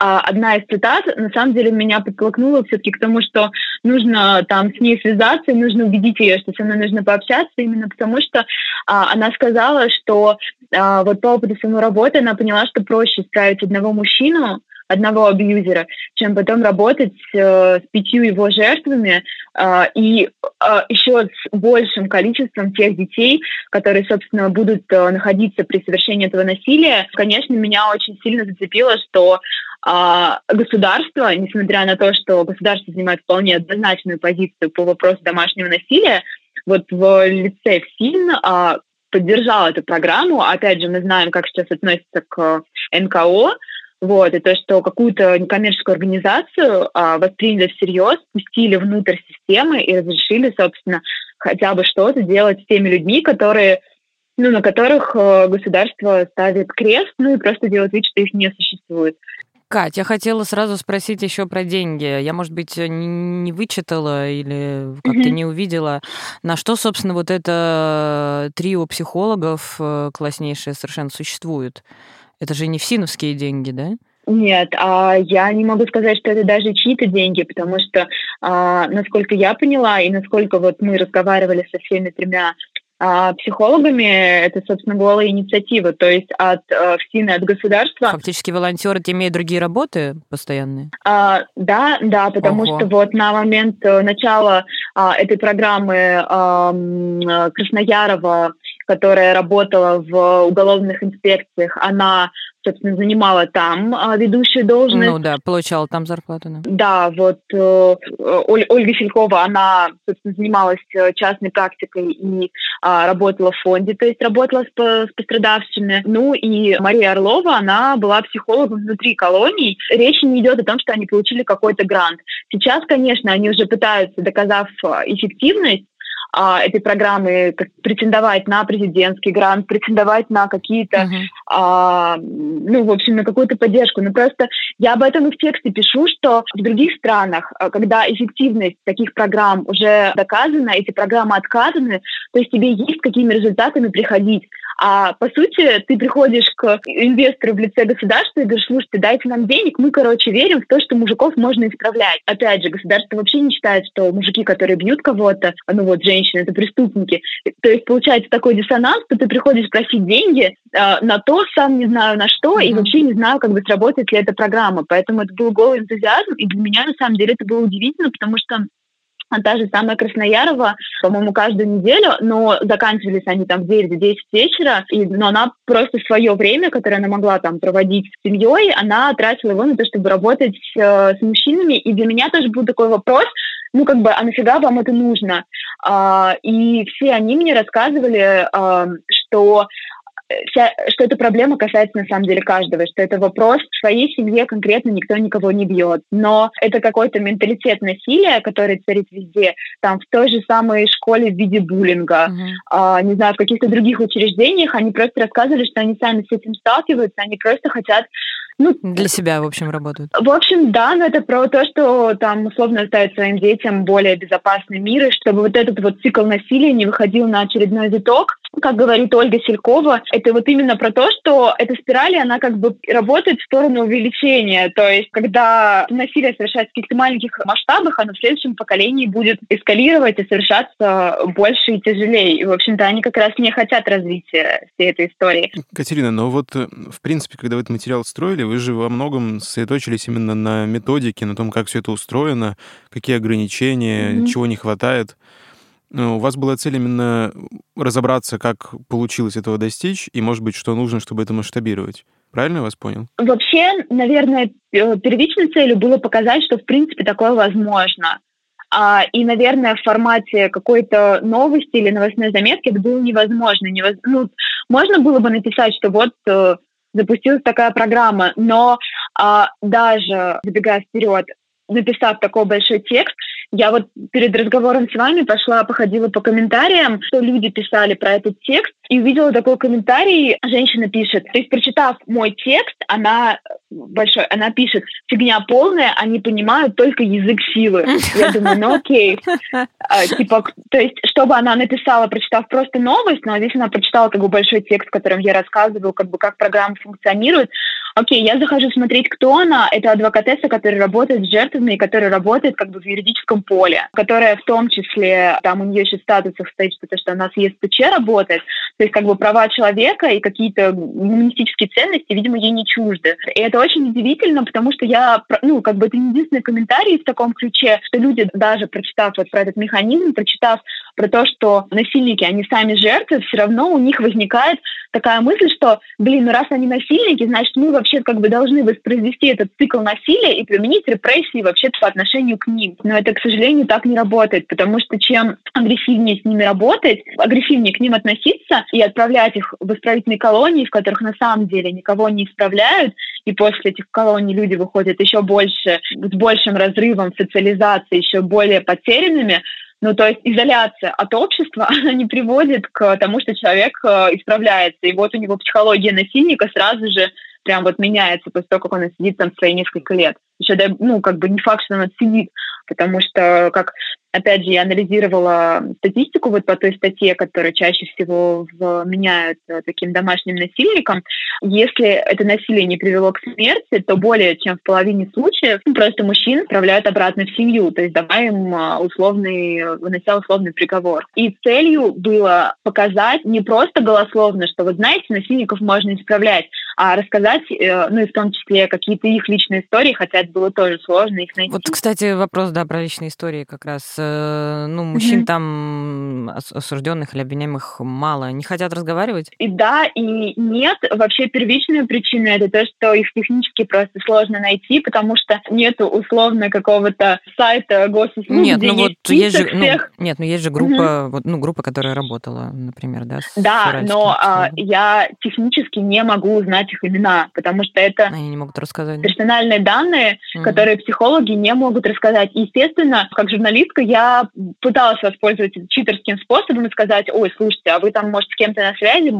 а одна из цитат на самом деле меня подтолкнула все-таки к тому, что нужно там с ней связаться, нужно убедить ее, что со мной нужно пообщаться, именно потому что а, она сказала, что а, вот по опыту самой работы она поняла, что проще исправить одного мужчину, одного абьюзера, чем потом работать э, с пятью его жертвами э, и э, еще с большим количеством тех детей, которые, собственно, будут э, находиться при совершении этого насилия. Конечно, меня очень сильно зацепило, что э, государство, несмотря на то, что государство занимает вполне однозначную позицию по вопросу домашнего насилия, вот в лице ФСИН, а, поддержал эту программу. Опять же, мы знаем, как сейчас относятся к НКО, вот, и то, что какую-то некоммерческую организацию а, восприняли всерьез, пустили внутрь системы и разрешили, собственно, хотя бы что-то делать с теми людьми, которые, ну, на которых э, государство ставит крест, ну и просто делает вид, что их не существует. Кать, я хотела сразу спросить еще про деньги. Я, может быть, не вычитала или как-то mm-hmm. не увидела, на что, собственно, вот это трио психологов э, класснейшее совершенно существует. Это же не всиновские деньги, да? Нет, а я не могу сказать, что это даже чьи-то деньги, потому что, а, насколько я поняла и насколько вот мы разговаривали со всеми тремя а психологами это, собственно, голая инициатива, то есть от э, ФСИНа, от государства. Фактически волонтеры имеют другие работы постоянные? А, да, да, потому Ого. что вот на момент э, начала а, этой программы а, Красноярова, которая работала в уголовных инспекциях, она собственно, занимала там а, ведущую должность. Ну да, получала там зарплату. Да, да вот э, Оль, Ольга Селькова, она, собственно, занималась э, частной практикой и а, работала в фонде, то есть работала с, с пострадавшими. Ну и Мария Орлова, она была психологом внутри колоний. Речь не идет о том, что они получили какой-то грант. Сейчас, конечно, они уже пытаются, доказав э, эффективность, а, этой программы, как претендовать на президентский грант, претендовать на какие-то, uh-huh. а, ну, в общем, на какую-то поддержку. Но просто я об этом и в тексте пишу, что в других странах, а, когда эффективность таких программ уже доказана, эти программы отказаны, то есть тебе есть какими результатами приходить. А по сути, ты приходишь к инвестору в лице государства и говоришь, слушайте, дайте нам денег, мы, короче, верим в то, что мужиков можно исправлять. Опять же, государство вообще не считает, что мужики, которые бьют кого-то, ну вот, женщины, это преступники. То есть получается такой диссонанс, что ты приходишь просить деньги э, на то, сам не знаю на что, mm-hmm. и вообще не знаю, как бы сработает ли эта программа. Поэтому это был голый энтузиазм, и для меня, на самом деле, это было удивительно, потому что а та же самая Красноярова, по-моему, каждую неделю, но заканчивались они там в 9-10 вечера, и, но она просто свое время, которое она могла там проводить с семьей, она тратила его на то, чтобы работать э, с мужчинами, и для меня тоже был такой вопрос, ну, как бы, а нафига вам это нужно? А, и все они мне рассказывали, а, что вся, что эта проблема касается на самом деле каждого, что это вопрос в своей семье конкретно никто никого не бьет, но это какой-то менталитет насилия, который царит везде, там в той же самой школе в виде буллинга, uh-huh. а, не знаю, в каких-то других учреждениях, они просто рассказывали, что они сами с этим сталкиваются, они просто хотят ну, для себя, в общем, работают. В общем, да, но это про то, что там условно оставить своим детям более безопасный мир, и чтобы вот этот вот цикл насилия не выходил на очередной виток. Как говорит Ольга Селькова, это вот именно про то, что эта спираль, она как бы работает в сторону увеличения. То есть, когда насилие совершается в каких-то маленьких масштабах, оно в следующем поколении будет эскалировать и совершаться больше и тяжелее. И, в общем-то, они как раз не хотят развития всей этой истории. Катерина, но вот, э, в принципе, когда вы этот материал строили, вы же во многом сосредоточились именно на методике, на том, как все это устроено, какие ограничения, mm-hmm. чего не хватает. Ну, у вас была цель именно разобраться, как получилось этого достичь, и, может быть, что нужно, чтобы это масштабировать. Правильно я вас понял? Вообще, наверное, первичной целью было показать, что, в принципе, такое возможно. А, и, наверное, в формате какой-то новости или новостной заметки это было невозможно. Невоз... Ну, можно было бы написать, что вот э, запустилась такая программа, но а, даже забегая вперед, написав такой большой текст, я вот перед разговором с вами пошла, походила по комментариям, что люди писали про этот текст, и увидела такой комментарий, женщина пишет, то есть прочитав мой текст, она большой, она пишет, фигня полная, они понимают только язык силы. Я думаю, ну окей. А, типа, то есть, чтобы она написала, прочитав просто новость, но здесь она прочитала как бы большой текст, в котором я рассказываю, как бы как программа функционирует, Окей, я захожу смотреть, кто она. Это адвокатесса, которая работает с жертвами которая работает как бы в юридическом поле, которая в том числе, там у нее еще статусах стоит, то, что она с ЕСПЧ работает, то есть как бы права человека и какие-то гуманистические ценности, видимо, ей не чужды. И это очень удивительно, потому что я, ну, как бы это не единственный комментарий в таком ключе, что люди, даже прочитав вот про этот механизм, прочитав про то, что насильники, они сами жертвы, все равно у них возникает такая мысль, что, блин, ну раз они насильники, значит, мы вообще как бы должны воспроизвести этот цикл насилия и применить репрессии вообще по отношению к ним. Но это, к сожалению, так не работает, потому что чем агрессивнее с ними работать, агрессивнее к ним относиться и отправлять их в исправительные колонии, в которых на самом деле никого не исправляют, и после этих колоний люди выходят еще больше, с большим разрывом социализации, еще более потерянными, ну, то есть изоляция от общества, *laughs* она не приводит к тому, что человек э, исправляется. И вот у него психология насильника сразу же прям вот меняется после того, как он сидит там свои несколько лет. Еще, ну, как бы не факт, что он отсидит, потому что, как опять же, я анализировала статистику вот по той статье, которая чаще всего вменяют э, таким домашним насильникам. Если это насилие не привело к смерти, то более чем в половине случаев ну, просто мужчин отправляют обратно в семью, то есть давая им э, условный, вынося условный приговор. И целью было показать не просто голословно, что вот знаете, насильников можно исправлять, а рассказать, э, ну и в том числе какие-то их личные истории, хотя это было тоже сложно их найти. Вот, кстати, вопрос, да, про личные истории как раз Э, ну, мужчин mm-hmm. там осужденных или обвиняемых мало, не хотят разговаривать? И да, и нет. Вообще первичная причина это то, что их технически просто сложно найти, потому что нету условно какого-то сайта госуслуг, Нет, ну вот есть же, ну, нет, ну есть же группа, mm-hmm. вот, ну группа, которая работала, например, да. да, но а, я технически не могу узнать их имена, потому что это они не могут рассказать. Персональные данные, mm-hmm. которые психологи не могут рассказать. Естественно, как журналистка я пыталась воспользоваться читерским способом и сказать, ой, слушайте, а вы там, может, с кем-то на связи,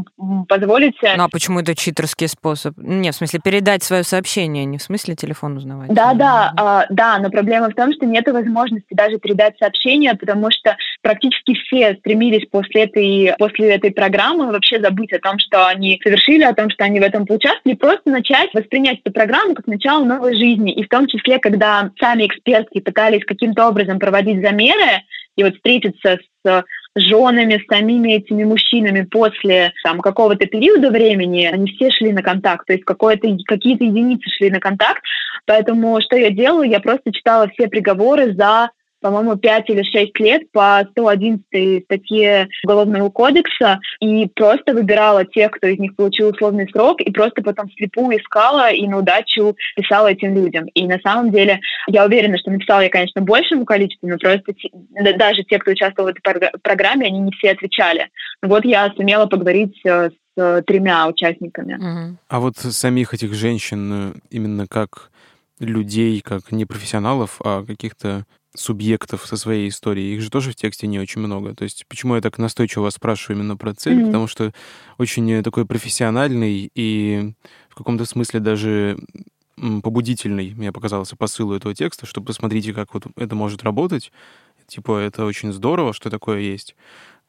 позволите... Ну, а почему это читерский способ? Не, в смысле, передать свое сообщение, не в смысле телефон узнавать. Да, да, а, да, но проблема в том, что нет возможности даже передать сообщение, потому что практически все стремились после этой, после этой программы вообще забыть о том, что они совершили, о том, что они в этом поучаствовали, просто начать воспринять эту программу как начало новой жизни. И в том числе, когда сами экспертки пытались каким-то образом проводить заметки, меры и вот встретиться с женами, с самими этими мужчинами после там, какого-то периода времени, они все шли на контакт, то есть какие-то единицы шли на контакт. Поэтому что я делала? Я просто читала все приговоры за по-моему, 5 или 6 лет по 111 статье Уголовного кодекса и просто выбирала тех, кто из них получил условный срок, и просто потом слепую искала и на удачу писала этим людям. И на самом деле я уверена, что написала я, конечно, большему количеству, но просто даже те, кто участвовал в этой программе, они не все отвечали. Вот я сумела поговорить э, с тремя участниками. А вот самих этих женщин э, именно как людей, как не профессионалов, а каких-то субъектов со своей историей. Их же тоже в тексте не очень много. То есть почему я так настойчиво вас спрашиваю именно про цель? Mm-hmm. Потому что очень такой профессиональный и в каком-то смысле даже побудительный, мне показался посылу этого текста, что посмотрите, как вот это может работать. Типа, это очень здорово, что такое есть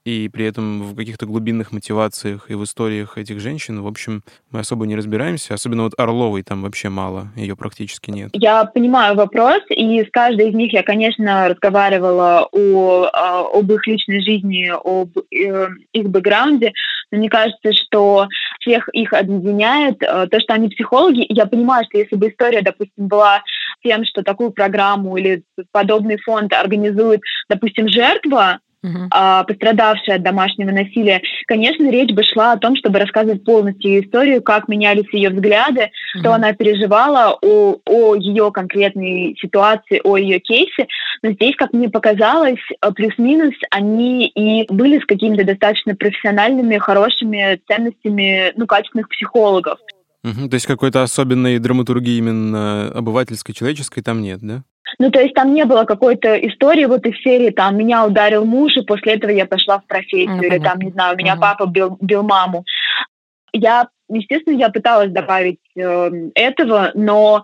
и при этом в каких-то глубинных мотивациях и в историях этих женщин, в общем, мы особо не разбираемся. Особенно вот Орловой там вообще мало, ее практически нет. Я понимаю вопрос, и с каждой из них я, конечно, разговаривала о, а, об их личной жизни, об э, их бэкграунде, но мне кажется, что всех их объединяет э, то, что они психологи. Я понимаю, что если бы история, допустим, была тем, что такую программу или подобный фонд организует, допустим, жертва, uh-huh. а, пострадавшая от домашнего насилия, конечно, речь бы шла о том, чтобы рассказывать полностью историю, как менялись ее взгляды, uh-huh. что она переживала о, о ее конкретной ситуации, о ее кейсе. Но здесь, как мне показалось, э, плюс-минус они и были с какими-то достаточно профессиональными, хорошими ценностями, ну, качественных психологов. Угу, то есть какой-то особенной драматургии именно обывательской, человеческой там нет, да? Ну, то есть там не было какой-то истории вот из серии, там, меня ударил муж, и после этого я пошла в профессию, ну, или там, не знаю, у меня угу. папа бил, бил маму. Я, естественно, я пыталась добавить э, этого, но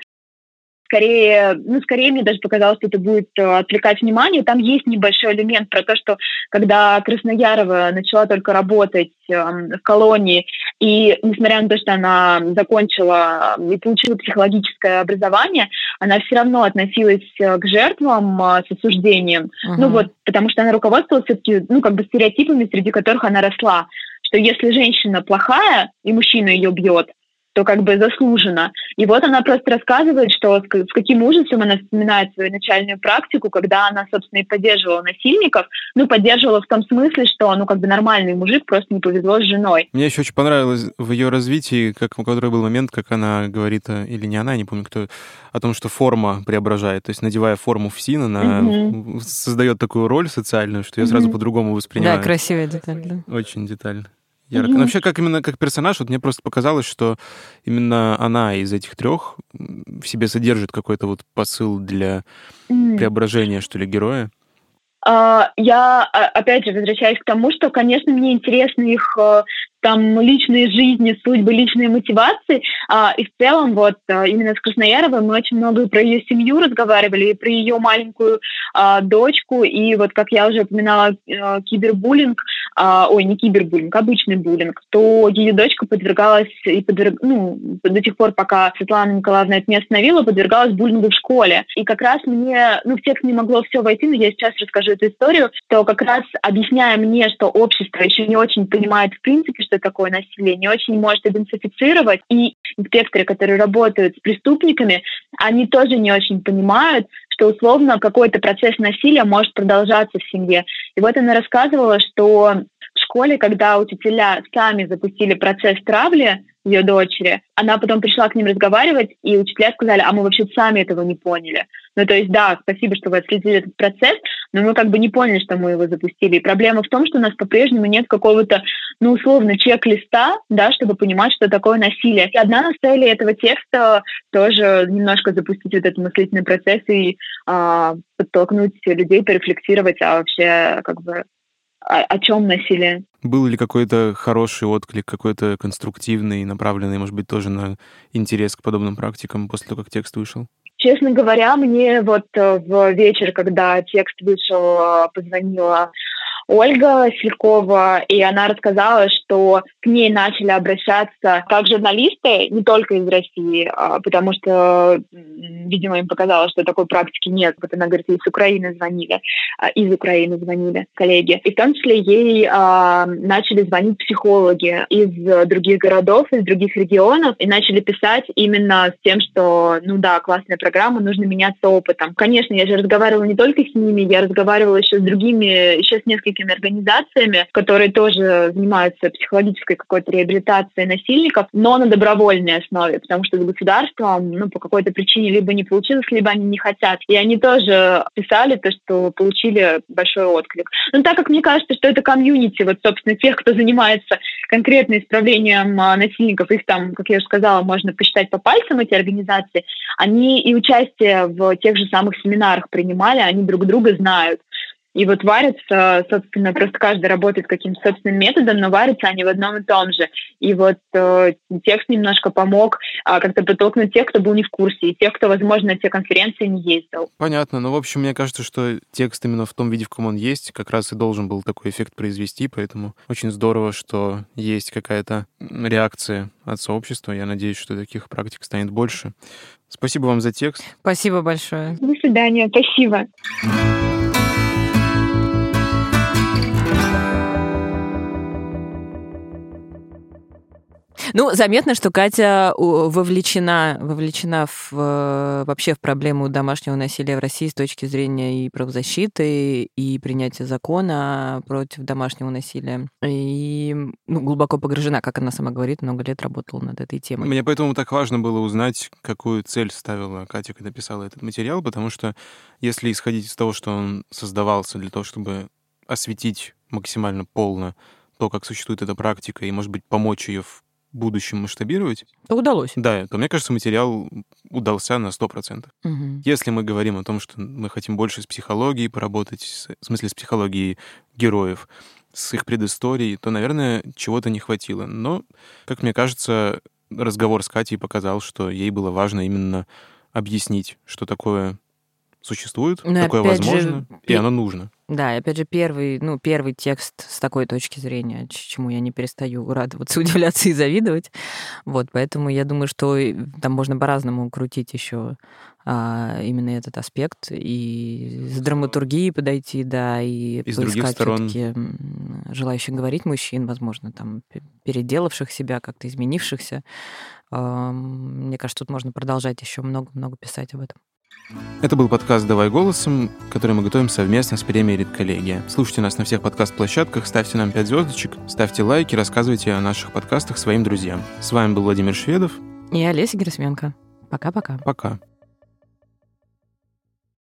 скорее, ну, скорее мне даже показалось, что это будет э, отвлекать внимание. Там есть небольшой элемент про то, что когда Красноярова начала только работать э, в колонии, и несмотря на то, что она закончила и получила психологическое образование, она все равно относилась э, к жертвам э, с осуждением. Uh-huh. Ну вот, потому что она руководствовалась все-таки, ну, как бы стереотипами, среди которых она росла, что если женщина плохая, и мужчина ее бьет, что как бы заслужено. И вот она просто рассказывает, что с, с каким ужасом она вспоминает свою начальную практику, когда она, собственно, и поддерживала насильников. Ну, поддерживала в том смысле, что, ну, как бы нормальный мужик, просто не повезло с женой. Мне еще очень понравилось в ее развитии, как, у которой был момент, как она говорит, э, или не она, не помню кто, о том, что форма преображает. То есть, надевая форму в син, она угу. создает такую роль социальную, что я угу. сразу по-другому воспринимаю. Да, красивая деталь, да. Очень детально ярко. Mm-hmm. вообще, как именно как персонаж, вот мне просто показалось, что именно она из этих трех в себе содержит какой-то вот посыл для mm-hmm. преображения, что ли, героя. Uh, я, а, опять же, возвращаюсь к тому, что, конечно, мне интересны их э, там личные жизни, судьбы, личные мотивации. А, и в целом вот а, именно с Краснояровой мы очень много про ее семью разговаривали, и про ее маленькую а, дочку, и вот как я уже упоминала, а, кибербуллинг, а, ой, не кибербуллинг, обычный буллинг, то ее дочка подвергалась, и подверг, ну, до тех пор, пока Светлана Николаевна это не остановила, подвергалась буллингу в школе. И как раз мне, ну, в текст не могло все войти, но я сейчас расскажу эту историю, то как раз объясняя мне, что общество еще не очень понимает в принципе, что такое насилие, не очень может идентифицировать. И инспекторы, которые работают с преступниками, они тоже не очень понимают, что условно какой-то процесс насилия может продолжаться в семье. И вот она рассказывала, что в школе, когда учителя сами запустили процесс травли ее дочери, она потом пришла к ним разговаривать, и учителя сказали, а мы вообще сами этого не поняли. Ну, то есть, да, спасибо, что вы отследили этот процесс, но мы как бы не поняли, что мы его запустили. И проблема в том, что у нас по-прежнему нет какого-то, ну, условно, чек-листа, да, чтобы понимать, что такое насилие. И одна из целей этого текста тоже немножко запустить вот этот мыслительный процесс и а, подтолкнуть людей порефлексировать, а вообще, как бы, о, о чем насилие. Был ли какой-то хороший отклик, какой-то конструктивный, направленный, может быть, тоже на интерес к подобным практикам после того, как текст вышел? Честно говоря, мне вот э, в вечер, когда текст вышел, э, позвонила Ольга Селькова, и она рассказала, что к ней начали обращаться как журналисты, не только из России, а, потому что, видимо, им показалось, что такой практики нет. Вот она говорит, из Украины звонили, а, из Украины звонили коллеги. И в том числе ей а, начали звонить психологи из других городов, из других регионов, и начали писать именно с тем, что, ну да, классная программа, нужно меняться опытом. Конечно, я же разговаривала не только с ними, я разговаривала еще с другими, еще с несколькими несколькими организациями, которые тоже занимаются психологической какой-то реабилитацией насильников, но на добровольной основе, потому что с государством ну, по какой-то причине либо не получилось, либо они не хотят. И они тоже писали то, что получили большой отклик. Но так как мне кажется, что это комьюнити, вот, собственно, тех, кто занимается конкретно исправлением а, насильников, их там, как я уже сказала, можно посчитать по пальцам, эти организации, они и участие в тех же самых семинарах принимали, они друг друга знают. И вот варятся, собственно, просто каждый работает каким-то собственным методом, но варятся они в одном и том же. И вот э, текст немножко помог э, как-то подтолкнуть тех, кто был не в курсе, и тех, кто, возможно, на те конференции не ездил. Понятно. Ну, в общем, мне кажется, что текст именно в том виде, в каком он есть, как раз и должен был такой эффект произвести, поэтому очень здорово, что есть какая-то реакция от сообщества. Я надеюсь, что таких практик станет больше. Спасибо вам за текст. Спасибо большое. До свидания. Спасибо. Ну, заметно, что Катя вовлечена, вовлечена в, э, вообще в проблему домашнего насилия в России с точки зрения и правозащиты, и принятия закона против домашнего насилия. И ну, глубоко погружена, как она сама говорит, много лет работала над этой темой. Мне поэтому так важно было узнать, какую цель ставила Катя, когда писала этот материал, потому что если исходить из того, что он создавался для того, чтобы осветить максимально полно то, как существует эта практика, и, может быть, помочь ее в будущем масштабировать... То удалось. Да, то, мне кажется, материал удался на 100%. Угу. Если мы говорим о том, что мы хотим больше с психологией поработать, в смысле с психологией героев, с их предысторией, то, наверное, чего-то не хватило. Но, как мне кажется, разговор с Катей показал, что ей было важно именно объяснить, что такое существует, Но такое возможно, же, и оно нужно. Да, и опять же, первый, ну, первый текст с такой точки зрения, чему я не перестаю радоваться, *laughs* удивляться и завидовать. Вот, поэтому я думаю, что там можно по-разному крутить еще а, именно этот аспект и с драматургией подойти, да, и, и с других сторон желающих говорить мужчин, возможно, там переделавших себя, как-то изменившихся. Мне кажется, тут можно продолжать еще много-много писать об этом. Это был подкаст «Давай голосом», который мы готовим совместно с премией «Редколлегия». Слушайте нас на всех подкаст-площадках, ставьте нам 5 звездочек, ставьте лайки, рассказывайте о наших подкастах своим друзьям. С вами был Владимир Шведов. И Олеся Герасменко. Пока-пока. Пока.